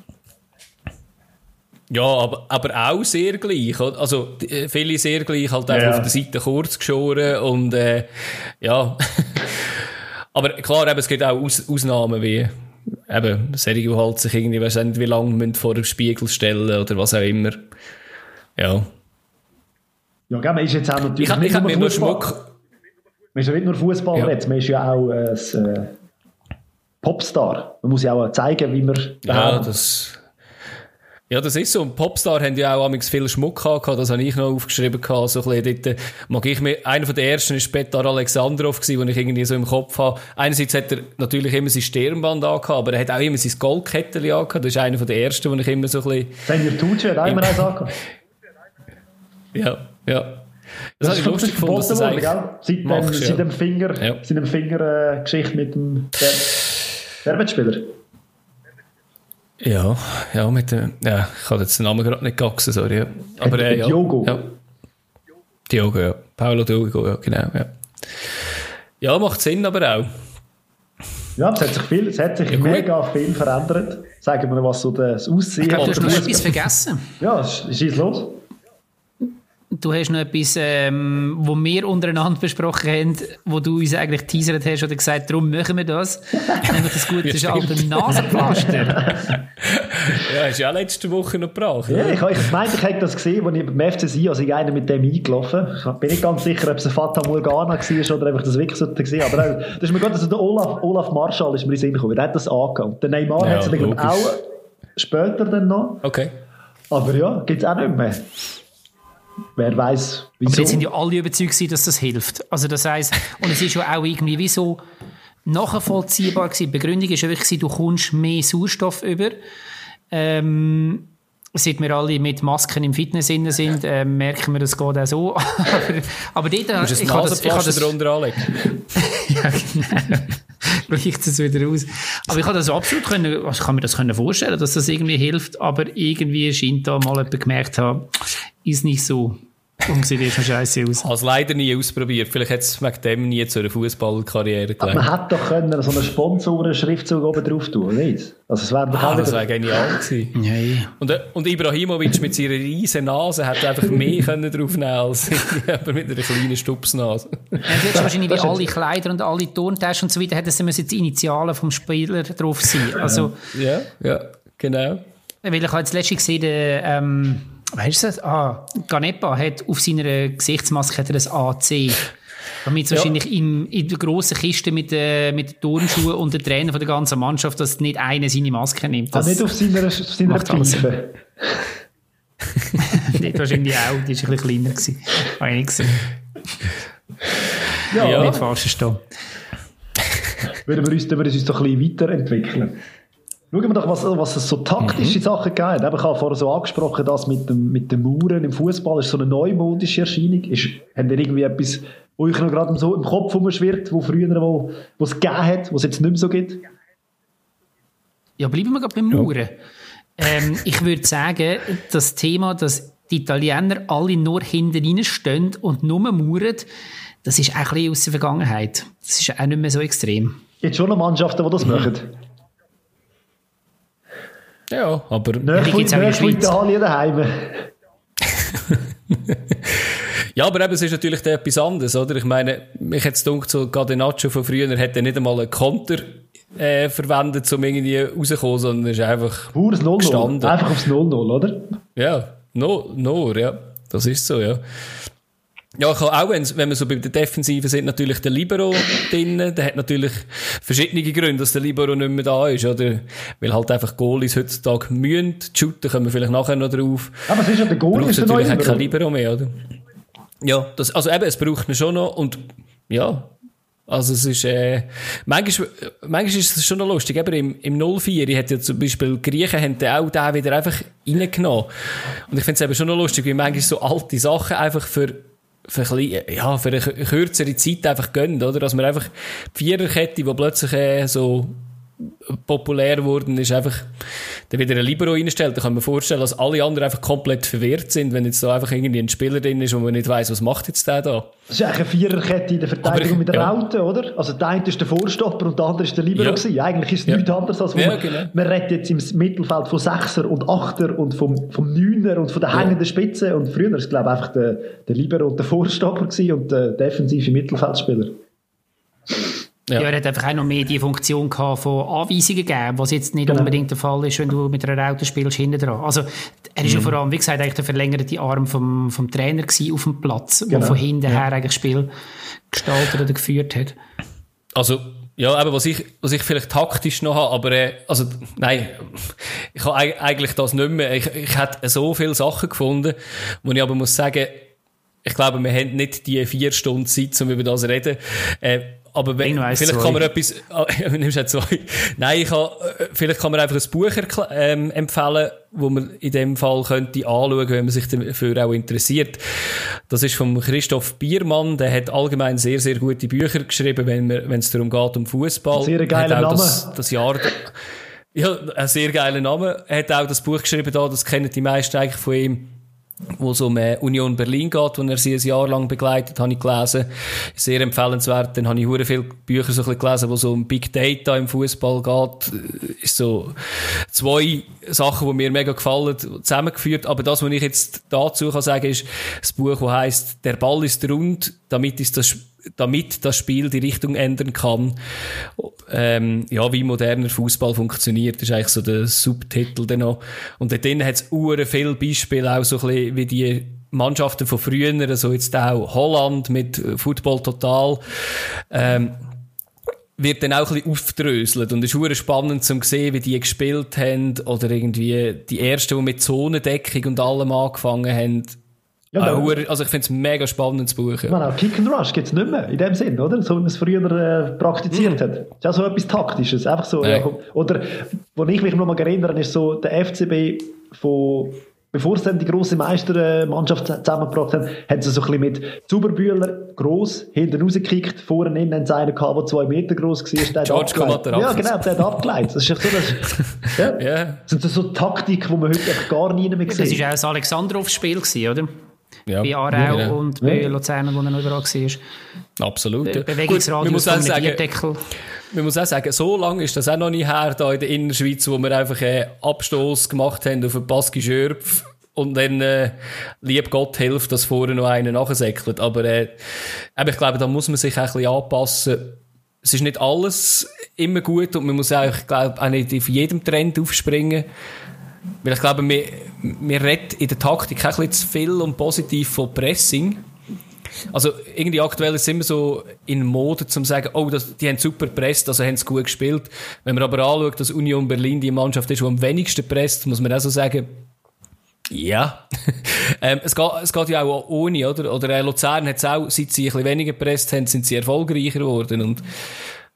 Ja, aber, aber auch sehr gleich. Also, äh, viele sehr gleich, halt einfach Ja. auf der Seite kurz geschoren und, äh, ja. [LAUGHS] aber klar, eben, es gibt auch Aus Ausnahmen wie, eben, solche, die halt sich irgendwie, weiss nicht, wie lange vor den Spiegel stellen oder was auch immer. Ja. Ja, gell, man ist jetzt auch natürlich Ich, hab- nicht ich hab mir nur Fußball. Schmuck, Man ist ja nicht nur Fußballer Ja. jetzt, man ist ja auch ein äh, Popstar. Man muss ja auch zeigen, wie man Ja, das, ja, das ist so. Und Popstar haben ja auch amigs viel Schmuck gehabt, das habe ich noch aufgeschrieben gehabt, so ein bisschen dort, mag ich mir, einer von den ersten ist Petar Alexandrov gewesen, den ich irgendwie so im Kopf habe. Einerseits hat er natürlich immer sein Stirnband angehabt, aber er hat auch immer sein Goldkettchen angehabt, das ist einer von den ersten, den ich immer so ein bisschen, Senior Tucci hat auch immer eins angehabt. [LAUGHS] ja, ja. Das, habe ich lustig gefunden, dass das eigentlich gell? Seit dem, machst, seit ja. dem Finger, Ja. seit dem Finger äh, Geschichte mit dem Werbespieler. Ja, ja, mit dem, ja, ich habe jetzt den Namen gerade nicht gaxen, sorry. Ja. Aber, äh, ja. Diogo. Ja. Diogo, ja. Paolo Diogo, ja, genau, ja. Ja, macht Sinn, aber auch. Ja, es hat sich, viel, es hat sich gut. mega viel verändert. Sagen wir, was so das Aussehen Ich glaube, du hast noch etwas vergessen. Ja, sch- schieß los. Du hast noch etwas, ähm, wo wir untereinander besprochen haben, wo du uns eigentlich teasert hast oder gesagt, darum machen wir das. [LAUGHS] Nämlich das gute ist alte Nasenpflaster. [LAUGHS] ja, hast du ja letzte Woche noch gebracht. Ja, ich, ich meinte, ich hätte das gesehen, als ich beim FC Sion, also ich einer mit dem eingelaufen. Ich bin nicht ganz sicher, ob es ein Fata Morgana war oder ob ich das wirklich so gesehen habe. Aber auch, das ist mir gerade, also der Olaf, Olaf Marschall ist mir in den Sinn gekommen. Der hat das angehabt. Der Neymar Ja, hat es dann auch später dann noch. Okay. Aber ja, gibt es auch nicht mehr. Wer weiß, Aber wieso. jetzt sind ja alle überzeugt gewesen, dass das hilft. Also das heisst, und es ist ja auch irgendwie wie so nachvollziehbar gewesen. Die Begründung ist ja wirklich, gewesen, du kommst mehr Sauerstoff über. Ähm, seit wir alle mit Masken im Fitness innen sind, äh, merken wir, das geht auch so. [LAUGHS] aber, aber dort, Du musst ein ich habe das, ich Nasenpflaster das, drunter anlegen. [LAUGHS] ja, genau. [LAUGHS] Reicht es wieder aus. Aber ich kann das absolut können, also kann mir das können vorstellen, dass das irgendwie hilft, aber irgendwie scheint da mal jemand gemerkt haben, ist nicht so. [LAUGHS] Und sieht erstmal scheiße aus. Also leider nie ausprobiert. Vielleicht hat es wegen dem nie zu einer Fußballkarriere Aber gelangt. man hätte doch können so einen Sponsoren-Schriftzug oben drauf tun, oder nicht? Also es wäre doch Ah, das wäre genial gewesen. [LAUGHS] Ja, Und, äh, und Ibrahimovic mit seiner riesen Nase hätte einfach mehr [LAUGHS] können draufnehmen als jemand mit einer kleinen Stupsnase. Ja, hättest wahrscheinlich wie alle Kleider und alle Turntaschen und so weiter, hätten sie müssen die Initialen vom Spieler drauf sein. Also, Ja, ja, genau. weil ich habe jetzt letztens gesehen, der, ähm, weißt du das? Ah, Ganepa hat auf seiner Gesichtsmaske hat er das AC. Damit es Ja. wahrscheinlich im, in der grossen Kiste mit, äh, mit den Turnschuhen und den Trainer von der ganzen Mannschaft, dass nicht einer seine Maske nimmt. Ah, Das nicht auf seiner, auf seiner Pfeife. [LAUGHS] nicht wahrscheinlich auch, die war ein bisschen kleiner. Gewesen. Habe ich nicht gesehen. Ja, Ja. Nicht falsch verstehen. würden wir uns, würden wir uns doch ein bisschen weiterentwickeln. Schauen wir doch, was, was es so taktische Mhm. Sachen gibt. Eben, Ich habe vorher so angesprochen, das mit, dem, mit den Mauern im Fußball ist so eine neumodische Erscheinung. Ist, habt ihr irgendwie etwas, wo euch noch gerade so im Kopf rumschwirrt, wo früher wo, wo es gegeben hat, wo es jetzt nicht mehr so gibt? Ja, bleiben wir gerade beim Mauern. Ähm, ich würde sagen, das Thema, dass die Italiener alle nur hinten reinstehen und nur mauern, das ist auch ein bisschen aus der Vergangenheit. Das ist auch nicht mehr so extrem. Gibt schon noch Mannschaften, die das Mhm. machen. Ja, aber Nicht Die von gibt's auch in der Schweiz. Daheim. [LAUGHS] Ja, aber eben, es ist natürlich etwas anderes, oder? Ich meine, mich jetzt gedacht, so Cadenaccio von früher hätte nicht einmal einen Konter äh, verwendet, um irgendwie rauszukommen, sondern ist einfach, Pures 0-0. Gestanden. Einfach aufs 0-0, oder? ja, no, nur, ja. Das ist so, ja. Ja, ich auch, wenn's- wenn wir so bei der Defensive sind, natürlich der Libero drin. Der hat natürlich verschiedene Gründe, dass der Libero nicht mehr da ist, oder? Weil halt einfach Goalies heutzutage mühen. Shooten kommen wir vielleicht nachher noch drauf. Aber es ist ja der Goal, braucht ist der natürlich neue kein Libero. Mehr, oder? Ja, das, also eben, es braucht ihn schon noch und ja, also es ist, äh, manchmal, manchmal ist es schon noch lustig, eben im, im 04 hat ja zum Beispiel die Griechen haben dann auch den wieder einfach reingenommen. Und ich finde es eben schon noch lustig, wie manchmal so alte Sachen einfach für für, ein bisschen, ja, für eine kürzere Zeit einfach gönnen, oder? Dass man einfach die Viererkette, die plötzlich äh, so populär geworden ist, einfach dann wieder ein Libero reinstellt. Da kann man vorstellen, dass alle anderen einfach komplett verwirrt sind, wenn jetzt da einfach irgendwie ein Spieler drin ist und man nicht weiss, was macht jetzt der da. Das ist eigentlich eine Viererkette in der Verteidigung ich- mit der ja. Raute, oder? Also der eine ist der Vorstopper und der andere ist der Libero Ja. gewesen. Eigentlich ist es Ja. nichts anderes als wo Ja, man, genau. man redet jetzt im Mittelfeld von Sechser und Achter und vom, vom Neuner und von der hängenden Spitze und früher war es glaube ich einfach der, der Libero und der Vorstopper gewesen und der defensive Mittelfeldspieler. Ja. Ja. er hat einfach auch noch mehr die Funktion gehabt von Anweisungen geben, was jetzt nicht Genau. unbedingt der Fall ist, wenn du mit einer Raute spielst hinten dran. Also, er Mhm. ist ja vor allem, wie gesagt, eigentlich der verlängerte Arm vom, vom Trainer gewesen auf dem Platz, der Genau. von hinten her eigentlich das Spiel gestaltet oder geführt hat. Also, ja, aber was ich, was ich vielleicht taktisch noch habe, aber, äh, also, nein, [LAUGHS] ich habe eig- eigentlich das nicht mehr. Ich, ich hätte so viele Sachen gefunden, wo ich aber muss sagen, ich glaube, wir haben nicht die vier Stunden Zeit, um über das zu reden. Äh, aber wenn, vielleicht zwei. kann man etwas, [LAUGHS] ah, nimmst du auch zwei? Nein, ich habe, äh, vielleicht kann man einfach ein Buch ähm, empfehlen, wo man in dem Fall könnte anschauen, wenn man sich dafür auch interessiert. Das ist von Christoph Biermann, der hat allgemein sehr, sehr gute Bücher geschrieben, wenn man- wenn es darum geht, um Fußball. Sehr geiler Name. Das, das Jahr, ja, ein sehr geiler Name. Er hat auch das Buch geschrieben da, das kennen die meisten eigentlich von ihm. Wo es um äh, Union Berlin geht, wo er sie ein Jahr lang begleitet, habe ich gelesen. Sehr empfehlenswert. Dann habe ich hure viele Bücher so ein gelesen, wo so um Big Data im Fußball geht. Äh, Ist so zwei Sachen, die mir mega gefallen, zusammengeführt. Aber das, was ich jetzt dazu kann sagen, ist das Buch, das heißt "Der Ball ist rund", damit ist das damit das Spiel die Richtung ändern kann. Ähm, ja, wie moderner Fußball funktioniert, ist eigentlich so der Subtitel dann noch. Und dort hat es viele Beispiele, auch so ein bisschen wie die Mannschaften von früher, also jetzt auch Holland mit Football Total, ähm, wird dann auch ein bisschen aufdröselt und es ist spannend zu sehen, wie die gespielt haben oder irgendwie die ersten, die mit Zonendeckung und allem angefangen haben, ja, ah, also ich finde es ein mega spannendes Buch. Ja. Auch Kick and Rush gibt es nicht mehr, in dem Sinn, oder? So wie man es früher äh, praktiziert mm. hat. Das ist auch so etwas Taktisches. Einfach so, ja, oder, wo ich mich noch mal erinnere, ist so der FCB von bevor sie dann die grosse Meistermannschaft zusammengebracht haben, haben sie so ein bisschen mit Zuberbühler gross hinten rausgekickt, vorne innen haben sie einen gehabt, der zwei Meter gross war. George Comater Ja, genau, der hat abgeleitet. Das ist so, das, [LAUGHS] ja. yeah. das sind so Taktik, die man heute gar nie mehr sieht. Das war auch das Alexandrov-Spiel, oder? Ja. Bei Aarau ja, und bei ja. Luzern, wo er noch überall war. Absolut. Be Bewegungsradius Gut, man Bierdeckel. Man muss auch sagen, so lange ist das auch noch nicht her, da in der Innerschweiz, wo wir einfach einen Abstoß gemacht haben auf einen Baski Schörpf und dann, äh, lieb Gott hilft, dass vorher noch einer nachsäckelt. Aber, äh, ich glaube, da muss man sich auch ein bisschen anpassen. Es ist nicht alles immer gut und man muss auch, ich glaube, auch nicht auf jedem Trend aufspringen. Weil ich glaube, wir, wir reden in der Taktik ein bisschen zu viel und positiv von Pressing. Also irgendwie aktuell ist es immer so in Mode zu sagen, oh, das, die haben super presst, also haben es gut gespielt. Wenn man aber anschaut, dass Union Berlin die Mannschaft ist, die am wenigsten presst, muss man auch so sagen, ja. [LAUGHS] ähm, es, geht, es geht ja auch ohne, oder? Oder äh, Luzern hat es auch, seit sie ein bisschen weniger gepresst haben, sind sie erfolgreicher geworden. Und,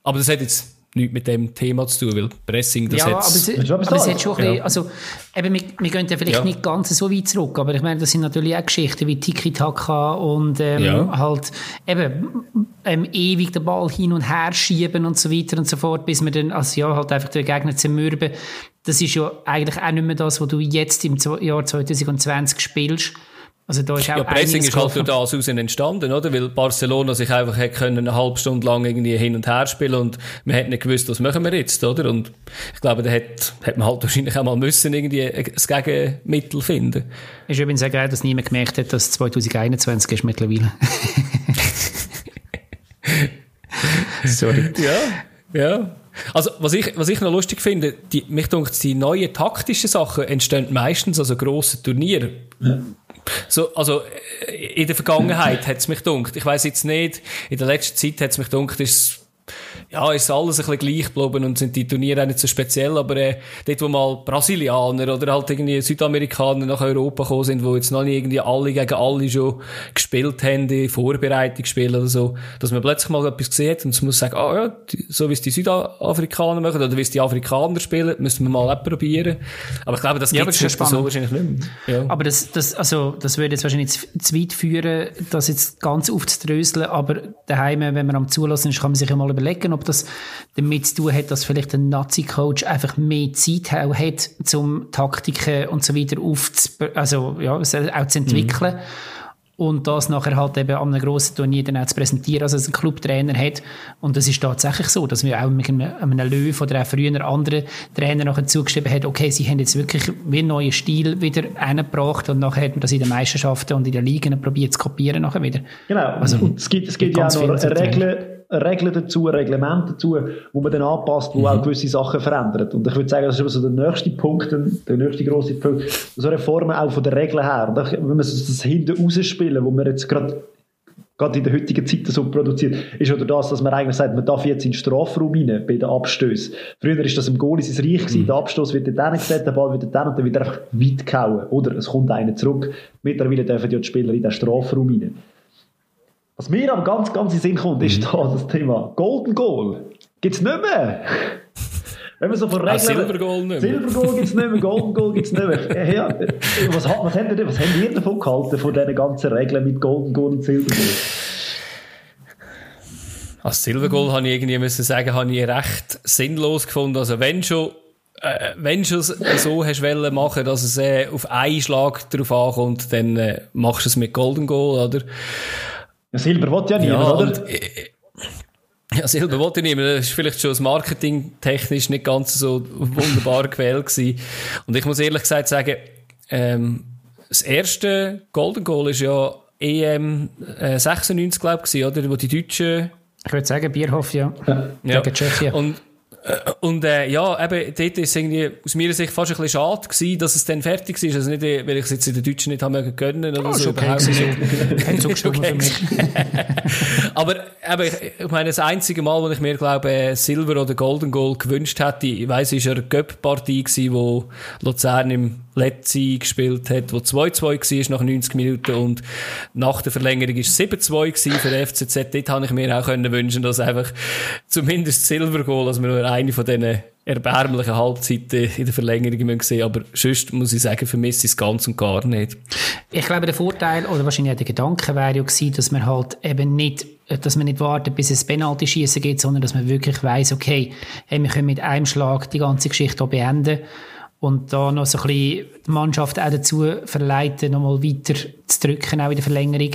aber das hat jetzt nichts mit dem Thema zu tun, weil Pressing, das ja, aber es, aber es hat schon ein bisschen, also, eben, wir, wir gehen ja vielleicht ja. nicht ganz so weit zurück, aber ich meine, das sind natürlich auch Geschichten wie Tiki-Taka und ähm, ja. halt eben ähm, ewig den Ball hin und her schieben und so weiter und so fort, bis wir dann, also ja, halt einfach den Gegner zermürben. Das ist ja eigentlich auch nicht mehr das, was du jetzt im Jahr 2020 spielst. Also da ist auch ja, Pressing ist halt durch das aus entstanden, oder? Weil Barcelona sich einfach hätte können eine halbe Stunde lang irgendwie hin und her spielen und man hätte nicht gewusst, was machen wir jetzt, oder? Und ich glaube, da hätte, hätte man halt wahrscheinlich auch mal müssen irgendwie ein Gegenmittel finden. Ist übrigens sehr geil, dass niemand gemerkt hat, dass 2021 ist mittlerweile. [LAUGHS] Sorry. Ja, ja. Also, was ich, was ich noch lustig finde, die, mich denkt, die neuen taktischen Sachen entstehen meistens also grosse Turniere. Ja. So, also, in der Vergangenheit hat es mich dunkt. Ich weiß jetzt nicht, in der letzten Zeit hat es mich dunkt, ist ja, ist alles ein bisschen gleich geblieben und sind die Turniere auch nicht so speziell, aber äh, dort, wo mal Brasilianer oder halt irgendwie Südamerikaner nach Europa gekommen sind, wo jetzt noch nicht irgendwie alle gegen alle schon gespielt haben, die Vorbereitungsspiele oder so, dass man plötzlich mal etwas gesehen hat und man muss sagen, ah ja, so wie es die Südafrikaner machen oder wie es die Afrikaner spielen, müssen wir mal auch probieren. Aber ich glaube, das ja, gibt es so wahrscheinlich nicht mehr. Ja. Aber das, das, also, das würde jetzt wahrscheinlich zu, zu weit führen, das jetzt ganz aufzudröseln, aber daheim, wenn man am Zulassen ist, kann man sich ja mal überlegen, ob das damit zu tun hat, dass vielleicht ein Nazi-Coach einfach mehr Zeit hat, um Taktiken und so weiter aufzu also, ja, auch zu entwickeln. Mhm. Und das nachher halt eben an einem grossen Turnier dann auch zu präsentieren, also als ein Clubtrainer hat. Und das ist tatsächlich so, dass wir auch mit einem, einem Löw oder auch früher anderen Trainer nachher zugeschrieben hat, okay, sie haben jetzt wirklich wie einen neuen Stil wieder eingebracht und nachher hat man das in den Meisterschaften und in den Ligen probiert zu kopieren nachher wieder. Genau, also, und es gibt, es gibt ja auch noch Regeln, Regeln dazu, Reglement dazu, wo man dann anpasst, wo mhm. auch gewisse Sachen verändert. Und ich würde sagen, das ist so der nächste Punkt, der nächste große Punkt, so Reformen auch von der Regeln her. Und wenn wir das hinten rausspielen, wo wir jetzt gerade gerade in der heutigen Zeit so produziert, ist oder das, dass man eigentlich sagt, man darf jetzt in den Strafraum rein bei den Abstößen. Früher ist das im Goal sein Reich gewesen, mhm. der Abstoß wird dann gesetzt, der Ball wird dann und dann wird einfach weit gehauen. Oder es kommt einer zurück. Mittlerweile dürfen ja die Spieler in den Strafraum rein. Was mir aber ganz, ganz in Sinn kommt, ist mhm. da das Thema Golden Goal. Gibt es nicht mehr. [LAUGHS] Wenn wir so von Regeln... Ah, Silbergoal nicht mehr. Silbergoal gibt es nicht mehr, Golden Goal gibt es nicht mehr. Ja, was, was, habt ihr, was habt ihr davon gehalten, von diesen ganzen Regeln mit Golden Goal und Silbergoal? Als Silbergoal habe ich irgendwie müssen sagen, habe ich recht sinnlos gefunden. Also wenn schon äh, wenn du es so hast wollen machen, dass es äh, auf einen Schlag drauf ankommt, dann äh, machst du es mit Golden Goal, oder? Ja, Silber will ja niemand, oder? Und, äh, ja, Silber wollte ich nicht mehr. Das ist vielleicht schon das Marketing technisch nicht ganz so wunderbar [LAUGHS] gewählt gewesen. Und ich muss ehrlich gesagt sagen, ähm, das erste Golden Goal ist ja EM äh, 96, glaube ich, oder? Wo die Deutschen Ich würde sagen, Bierhoff, ja. ja. Gegen Tschechien. Und, äh, und äh, ja, eben, dort ist irgendwie aus meiner Sicht fast ein bisschen schade gewesen, dass es dann fertig ist. Also nicht, weil ich es jetzt in den Deutschen nicht haben gönnen oder Oh, so. ist okay überhaupt nicht. so. [LAUGHS] Hat zugestimmt Okay. für mich. [LAUGHS] Aber eben, ich, ich meine, das einzige Mal, wo ich mir, glaube äh, Silber oder Golden Goal gewünscht hätte, ich weiss, es war eine Göpp-Partie gewesen, wo Luzern im Letzi gespielt hat, wo 2-2 war nach 90 Minuten und nach der Verlängerung war es 7-2 gewesen für den FCZ. Dort habe ich mir auch können wünschen, dass einfach zumindest das Silbergoal, dass wir nur eine von diesen erbärmlichen Halbzeiten in der Verlängerung müssen sehen. Aber sonst muss ich sagen, vermisse ich es ganz und gar nicht. Ich glaube, der Vorteil, oder wahrscheinlich der Gedanke wäre ja gewesen, dass man halt eben nicht, dass man nicht wartet, bis es Penalty schießen geht, sondern dass man wirklich weiss, okay, hey, wir können mit einem Schlag die ganze Geschichte beenden und da noch so ein bisschen die Mannschaft auch dazu verleiten, nochmal weiter zu drücken, auch in der Verlängerung.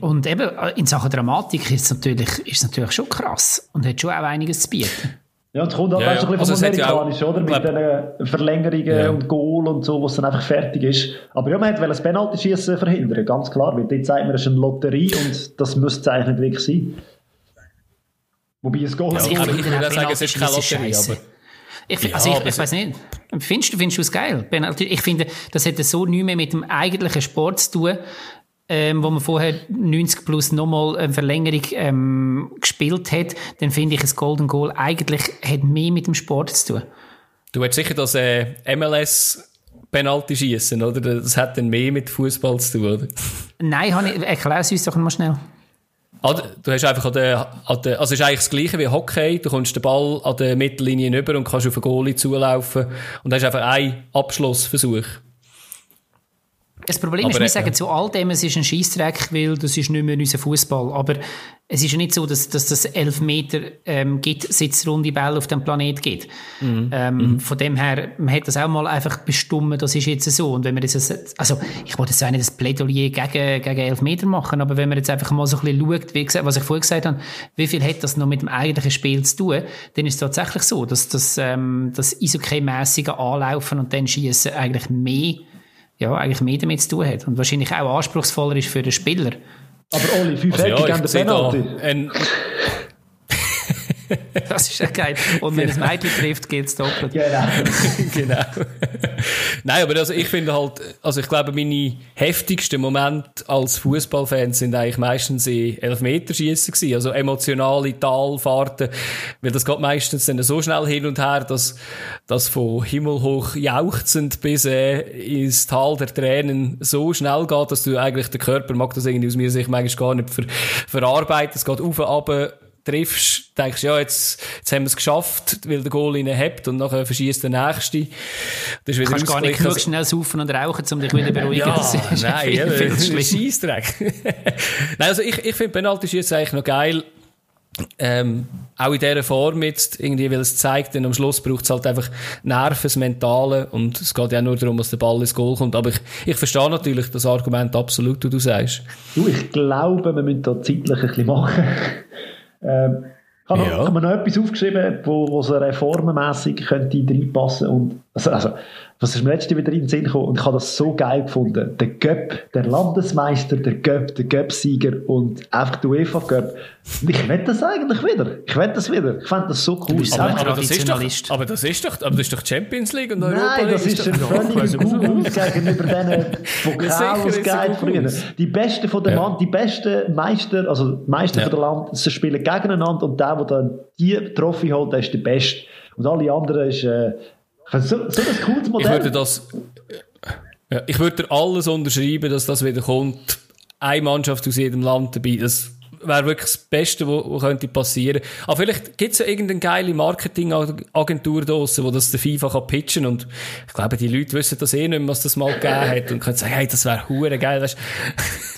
Und eben, äh, in Sachen Dramatik ist es natürlich, ist es natürlich schon krass und hat schon auch einiges zu bieten. Ja, es kommt auch Ja, du, ein ja. bisschen Also vom hat ja Amerikanischen, oder? Mit diesen Verlängerungen Ja. und Goal und so, wo es dann einfach fertig ist. Aber ja, man das Penalty-Schießen verhindern, ganz klar. Weil dort sagt man, es ist eine Lotterie und das müsste es eigentlich nicht wirklich sein. Wobei es Goal Also ich aber finde ich würde sagen, es ist keine Lotterie, aber- Ich, Ja, also ich, ich weiß nicht. Findest du, findest du es geil? Penalty? Ich finde, das hätte so nichts mehr mit dem eigentlichen Sport zu tun, ähm, wo man vorher 90 plus nochmal eine Verlängerung ähm, gespielt hat. Dann finde ich, ein Golden Goal eigentlich hat mehr mit dem Sport zu tun. Du hättest sicher das äh, MLS Penalty schießen, oder? Das hat dann mehr mit Fußball zu tun, oder? Nein, ich, erklär es uns doch mal schnell. Ah, du hast einfach an der, an der, also ist eigentlich das Gleiche wie Hockey. Du kommst den Ball an der Mittellinie rüber und kannst auf den Goalie zulaufen. Und hast einfach einen Abschlussversuch. Das Problem Aber, ist, wir äh, sagen zu all dem, es ist ein Scheissdreck, weil das ist nicht mehr unser Fußball. Aber es ist ja nicht so, dass, dass das elf Meter ähm, gibt, seit es runde Bälle auf dem Planet gibt. Mhm. Ähm, Von dem her, man hat das auch mal einfach bestimmt, das ist jetzt so. Und wenn wir das, also ich wollte jetzt auch nicht das Plädoyer gegen, gegen elf Meter machen, aber wenn man jetzt einfach mal so ein bisschen schaut, wie gesagt, was ich vorher gesagt habe, wie viel hat das noch mit dem eigentlichen Spiel zu tun, dann ist es tatsächlich so, dass das, ähm, das Eishockey-mässige Anlaufen und dann Schießen eigentlich mehr ja, eigentlich mehr damit zu tun hat und wahrscheinlich auch anspruchsvoller ist für den Spieler. Aber Oli, fünf Also Ecken ja, gegen ich den Penalty. ein, [LAUGHS] Das ist ja geil. Und wenn es Mädchen trifft, geht es doppelt. Genau. [LAUGHS] genau. Nein, aber also ich finde halt, also ich glaube, meine heftigsten Momente als Fußballfan sind eigentlich meistens in Elfmeterschießen gewesen. Also emotionale Talfahrten, weil das geht meistens dann so schnell hin und her, dass das von himmelhoch jauchzend bis äh, ins Tal der Tränen so schnell geht, dass du eigentlich der Körper mag das irgendwie aus meiner Sicht manchmal gar nicht ver verarbeiten. Es geht auf und ab triffst, denkst, ja, jetzt, jetzt haben wir es geschafft, weil der Goal ihn hebt und nachher verschießt der Nächste. Das ist wieder Du kannst gar nicht genug schnell saufen und rauchen, um dich wieder beruhigen. ja, [LAUGHS] Das ist nein, viel, viel das zu ist schlimm. Scheissdreck. [LAUGHS] nein, also ich, ich finde Penalty schießen eigentlich noch geil. Ähm, auch in dieser Form jetzt, irgendwie, weil es zeigt, denn am Schluss braucht es halt einfach Nerven, das Mentale und es geht ja nur darum, dass der Ball ins Goal kommt. Aber ich, ich verstehe natürlich das Argument absolut, was du sagst. Du, ich glaube, wir müssen da zeitlich ein bisschen machen. Ähm, ich habe, noch, Ja. habe mir noch etwas aufgeschrieben, wo, wo so reformenmässig könnte reinpassen und also, also, was ist mir letzte wieder in den Sinn gekommen und ich habe das so geil gefunden. Der Göpp, der Landesmeister, der Göpp, der Göpp-Sieger und einfach der UEFA-Göpp. Und Ich will das eigentlich wieder. Ich will das wieder. Ich fände das so cool. bist Aber- selber das ist doch, aber das ist doch, aber das ist doch Champions League und Europa Nein, das League ist ein völliger nicht, Google gegenüber diesen [LAUGHS] sicher Pokal, was ist es es geht gut früher. Die besten von der Ja. Mann, die besten Meister, also die Meister Ja. von der Land, sie spielen gegeneinander und der, der dann die Trophy holt, der ist der Beste. Und alle anderen ist, äh, so, so ein cooles Ich Modell. würde das, ja, ich würde dir alles unterschreiben, dass das wieder kommt. Eine Mannschaft aus jedem Land dabei. Das wäre wirklich das Beste, was könnte passieren. Aber vielleicht gibt es ja irgendeine geile Marketingagentur draussen, wo das der FIFA kann pitchen und ich glaube, die Leute wissen das eh nicht mehr, was das mal gegeben hat und können sagen, hey, das wäre hure geil. Weißt,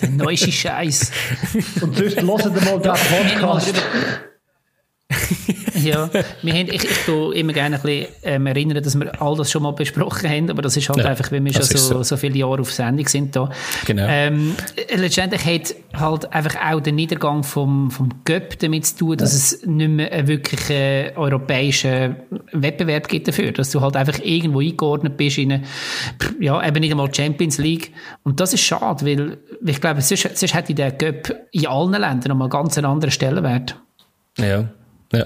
Der neueste Scheiß. und sonst hören wir mal den [LAUGHS] Podcast. [LAUGHS] ja, wir haben, ich, ich tue immer gerne ein bisschen ähm, erinnern, dass wir all das schon mal besprochen haben, aber das ist halt Ja, einfach, weil wir schon so, so. so viele Jahre auf Sendung sind da. Genau. Ähm, letztendlich hat halt einfach auch der Niedergang vom, vom Göpp damit zu tun, dass es nicht mehr einen wirklichen europäischen Wettbewerb gibt dafür, dass du halt einfach irgendwo eingeordnet bist in eine, ja, eben nicht einmal Champions League. Und das ist schade, weil ich glaube, sonst, sonst hätte der Göpp in allen Ländern nochmal ganz einen anderen Stellenwert. Ja, ja.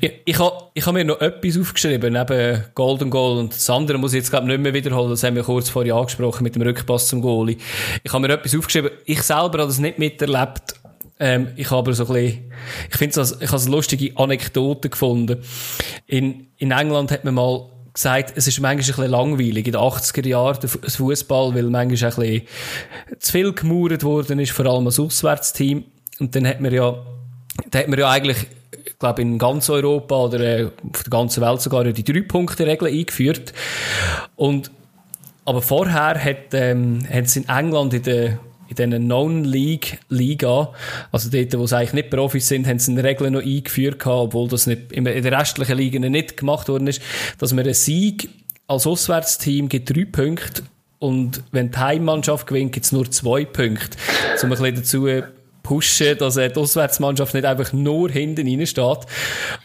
Ich, ich habe ha mir noch etwas aufgeschrieben, neben Golden Goal und das andere muss ich jetzt glaube nicht mehr wiederholen, das haben wir kurz vorher angesprochen mit dem Rückpass zum Goalie. Ich habe mir etwas aufgeschrieben, ich selber habe das nicht miterlebt, ähm, ich habe aber so ein bisschen, ich finde es, ich habe eine lustige Anekdote gefunden. In, in England hat man mal gesagt, es ist manchmal ein bisschen langweilig in den 80er Jahren, der Fußball, weil manchmal ein bisschen zu viel gemauert worden ist, vor allem als Auswärtsteam. Und dann hat man ja, da hat man ja eigentlich, ich glaube, in ganz Europa oder äh, auf der ganzen Welt sogar die Drei-Punkte-Regel eingeführt. Und, aber vorher hat, ähm, sie in England in der, in diesen Non-League-Liga, also dort, wo sie eigentlich nicht Profis sind, haben sie eine Regel noch eingeführt gehabt, obwohl das nicht, in den restlichen Ligen nicht gemacht worden ist, dass man einen Sieg als Auswärtsteam gibt drei Punkte und wenn die Heimmannschaft gewinnt, gibt es nur zwei Punkte. Um ein bisschen dazu pushen, dass äh, die Auswärtsmannschaft nicht einfach nur hinten rein steht. Und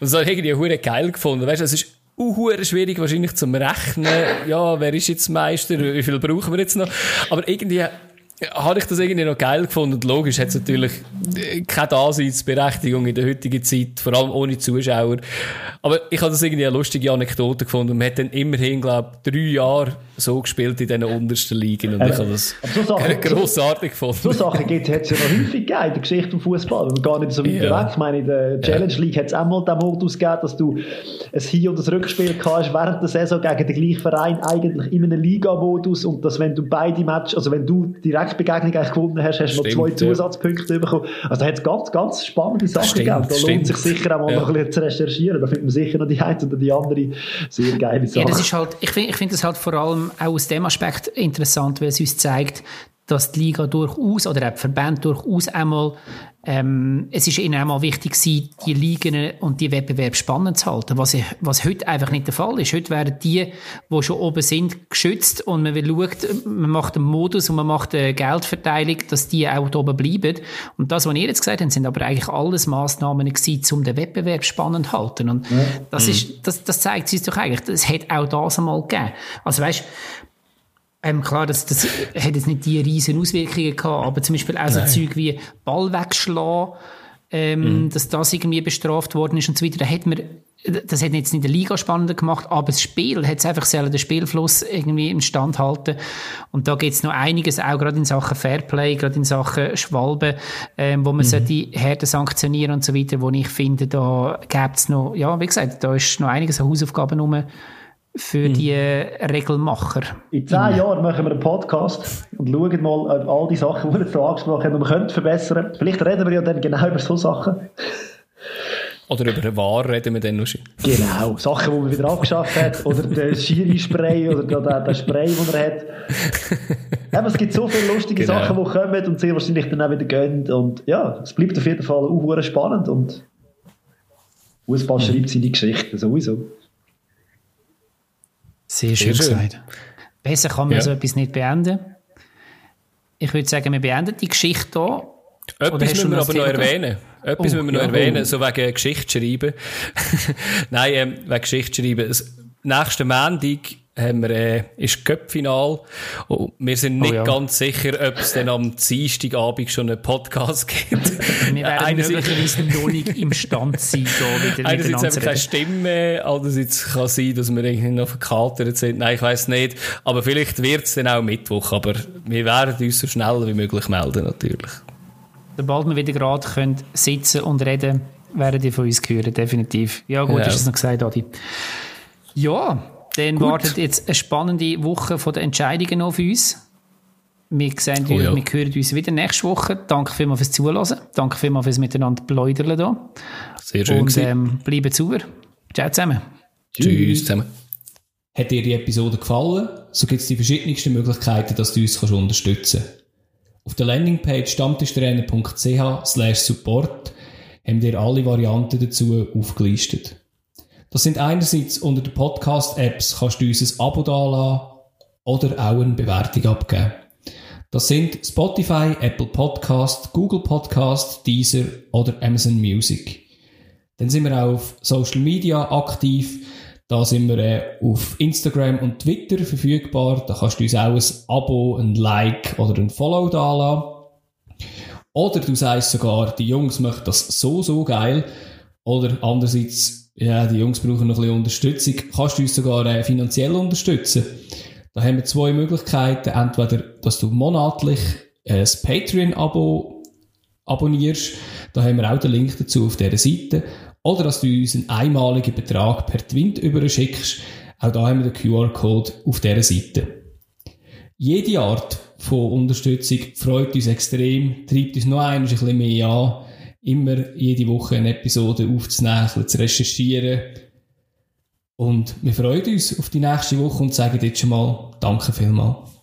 das habe ich irgendwie hure geil gefunden. Weißt du, es ist hure schwierig wahrscheinlich zum Rechnen. Ja, wer ist jetzt Meister? Wie viel brauchen wir jetzt noch? Aber irgendwie habe ich das irgendwie noch geil gefunden. Und logisch hat es natürlich äh, keine Daseinsberechtigung in der heutigen Zeit, vor allem ohne Zuschauer. Aber ich habe das irgendwie eine lustige Anekdote gefunden. Und man hat dann immerhin, glaube ich, drei Jahre so gespielt in diesen untersten Ligen. Und ich habe das so Sachen- [LAUGHS] grossartig gefunden. So Sachen gibt es ja noch häufig gegeben in der Geschichte vom Fußball. Wir gar nicht so weit Ja. weg. Ich meine, in der Challenge League hat es auch mal den Modus gegeben, dass du ein Hin- und ein Rückspiel hast während der Saison gegen den gleichen Verein eigentlich in einem Liga-Modus und dass wenn du beide Matches, also wenn du Direktbegegnung eigentlich gewonnen hast, hast du noch zwei ja. Zusatzpunkte bekommen. Also da hat es ganz, ganz spannende Sachen Stimmt, gegeben. Da lohnt stimmt. sich sicher auch mal Ja. noch ein bisschen zu recherchieren. Da findet man sicher noch die eine oder die andere sehr geile Ja, Sache. das ist halt, ich finde ich find das halt vor allem auch aus dem Aspekt interessant, weil es uns zeigt, dass die Liga durchaus oder auch die Verbände durchaus einmal, ähm, es ist ihnen einmal wichtig gewesen, die Ligen und die Wettbewerbe spannend zu halten, was, ich, was heute einfach nicht der Fall ist. Heute werden die, die schon oben sind, geschützt und man will schaut, man macht einen Modus und man macht eine Geldverteilung, dass die auch da oben bleiben. Und das, was ihr jetzt gesagt habt, sind aber eigentlich alles Massnahmen gewesen, um den Wettbewerb spannend zu halten. Und das ist, das, das zeigt sich doch eigentlich, es hat auch das einmal gegeben. Also weißt, ähm, klar, das, das hat jetzt nicht die riesen Auswirkungen gehabt, aber zum Beispiel auch so Zeug wie Ball wegschlagen, ähm, dass das irgendwie bestraft worden ist und so weiter. Da hat man, das hat jetzt nicht die Liga spannender gemacht, aber das Spiel hat es einfach selber den Spielfluss irgendwie im Stand halten. Und da gibt es noch einiges, auch gerade in Sachen Fairplay, gerade in Sachen Schwalben, ähm, wo man sollte härter sanktionieren und so weiter, wo ich finde, da gäbe es noch, ja, wie gesagt, da ist noch einiges an Hausaufgaben rum für die äh, Regelmacher. In zehn Jahren machen wir einen Podcast und schauen mal auf all die Sachen, die wir da angesprochen haben, und wir können verbessern. Vielleicht reden wir ja dann genau über so Sachen. Oder über den War reden wir dann noch schon. Genau, Sachen, die man wieder abgeschafft hat. Oder der [LAUGHS] Schiri-Spray oder der, der, der Spray, den er hat. Aber es gibt so viele lustige Genau. Sachen, die kommen und sehr wahrscheinlich dann auch wieder gehen. Und ja, es bleibt auf jeden Fall auch spannend. Und Fußball schreibt seine Geschichte sowieso. Sehr schön, Sehr schön. gesagt. Besser kann man Ja. so etwas nicht beenden. Ich würde sagen, wir beenden die Geschichte hier. Etwas müssen wir aber noch erwähnen. Etwas Oh, müssen wir noch ja. erwähnen, so wegen Geschichte schreiben. [LAUGHS] Nein, ähm, wegen Geschichte schreiben. Das nächste Montag haben wir, äh, ist Cup-Final. Und wir sind nicht Oh ja. ganz sicher, ob es dann am Dienstagabend schon einen Podcast gibt. [LAUGHS] Wir werden möglicherweise noch nicht imstande sein, [LAUGHS] da wieder Einerseits haben wir keine. Stimme, andererseits kann es sein, dass wir irgendwie noch verkatert sind. Nein, ich weiss nicht. Aber vielleicht wird es dann auch Mittwoch. Aber wir werden uns so schnell wie möglich melden, natürlich. Sobald wir wieder gerade können sitzen und reden, werden die von uns hören, definitiv. Ja, gut, Ja. hast du es noch gesagt, Adi. Ja, dann wartet jetzt eine spannende Woche von der Entscheidungen auf uns. Wir, sehen Oh uns, ja. wir hören uns wieder nächste Woche. Danke vielmals fürs Zuhören. Danke vielmals fürs Miteinander plaudern hier. Sehr schön. Und ähm, bleiben sauber. Ciao zusammen. Tschüss zusammen. Hat dir die Episode gefallen? So gibt es die verschiedensten Möglichkeiten, dass du uns kannst unterstützen kannst. Auf der Landingpage stammtischtrainer.ch slash support haben wir alle Varianten dazu aufgelistet. Das sind einerseits unter den Podcast-Apps kannst du uns ein Abo dalassen oder auch eine Bewertung abgeben. Das sind Spotify, Apple Podcast, Google Podcast, Deezer oder Amazon Music. Dann sind wir auch auf Social Media aktiv. Da sind wir äh, auf Instagram und Twitter verfügbar. Da kannst du uns auch ein Abo, ein Like oder ein Follow dalassen. Oder du sagst sogar, die Jungs möchten das so, so geil. Oder andererseits, ja, die Jungs brauchen noch ein bisschen Unterstützung. Kannst du uns sogar äh, finanziell unterstützen. Da haben wir zwei Möglichkeiten. Entweder, dass du monatlich ein Patreon-Abo abonnierst. Da haben wir auch den Link dazu auf dieser Seite. Oder dass du uns einen einmaligen Betrag per Twint überschickst. Auch da haben wir den QR-Code auf dieser Seite. Jede Art von Unterstützung freut uns extrem, treibt uns noch ein bisschen mehr an, immer jede Woche eine Episode aufzunehmen, ein zu recherchieren. Und wir freuen uns auf die nächste Woche und sagen jetzt schon mal Danke vielmals.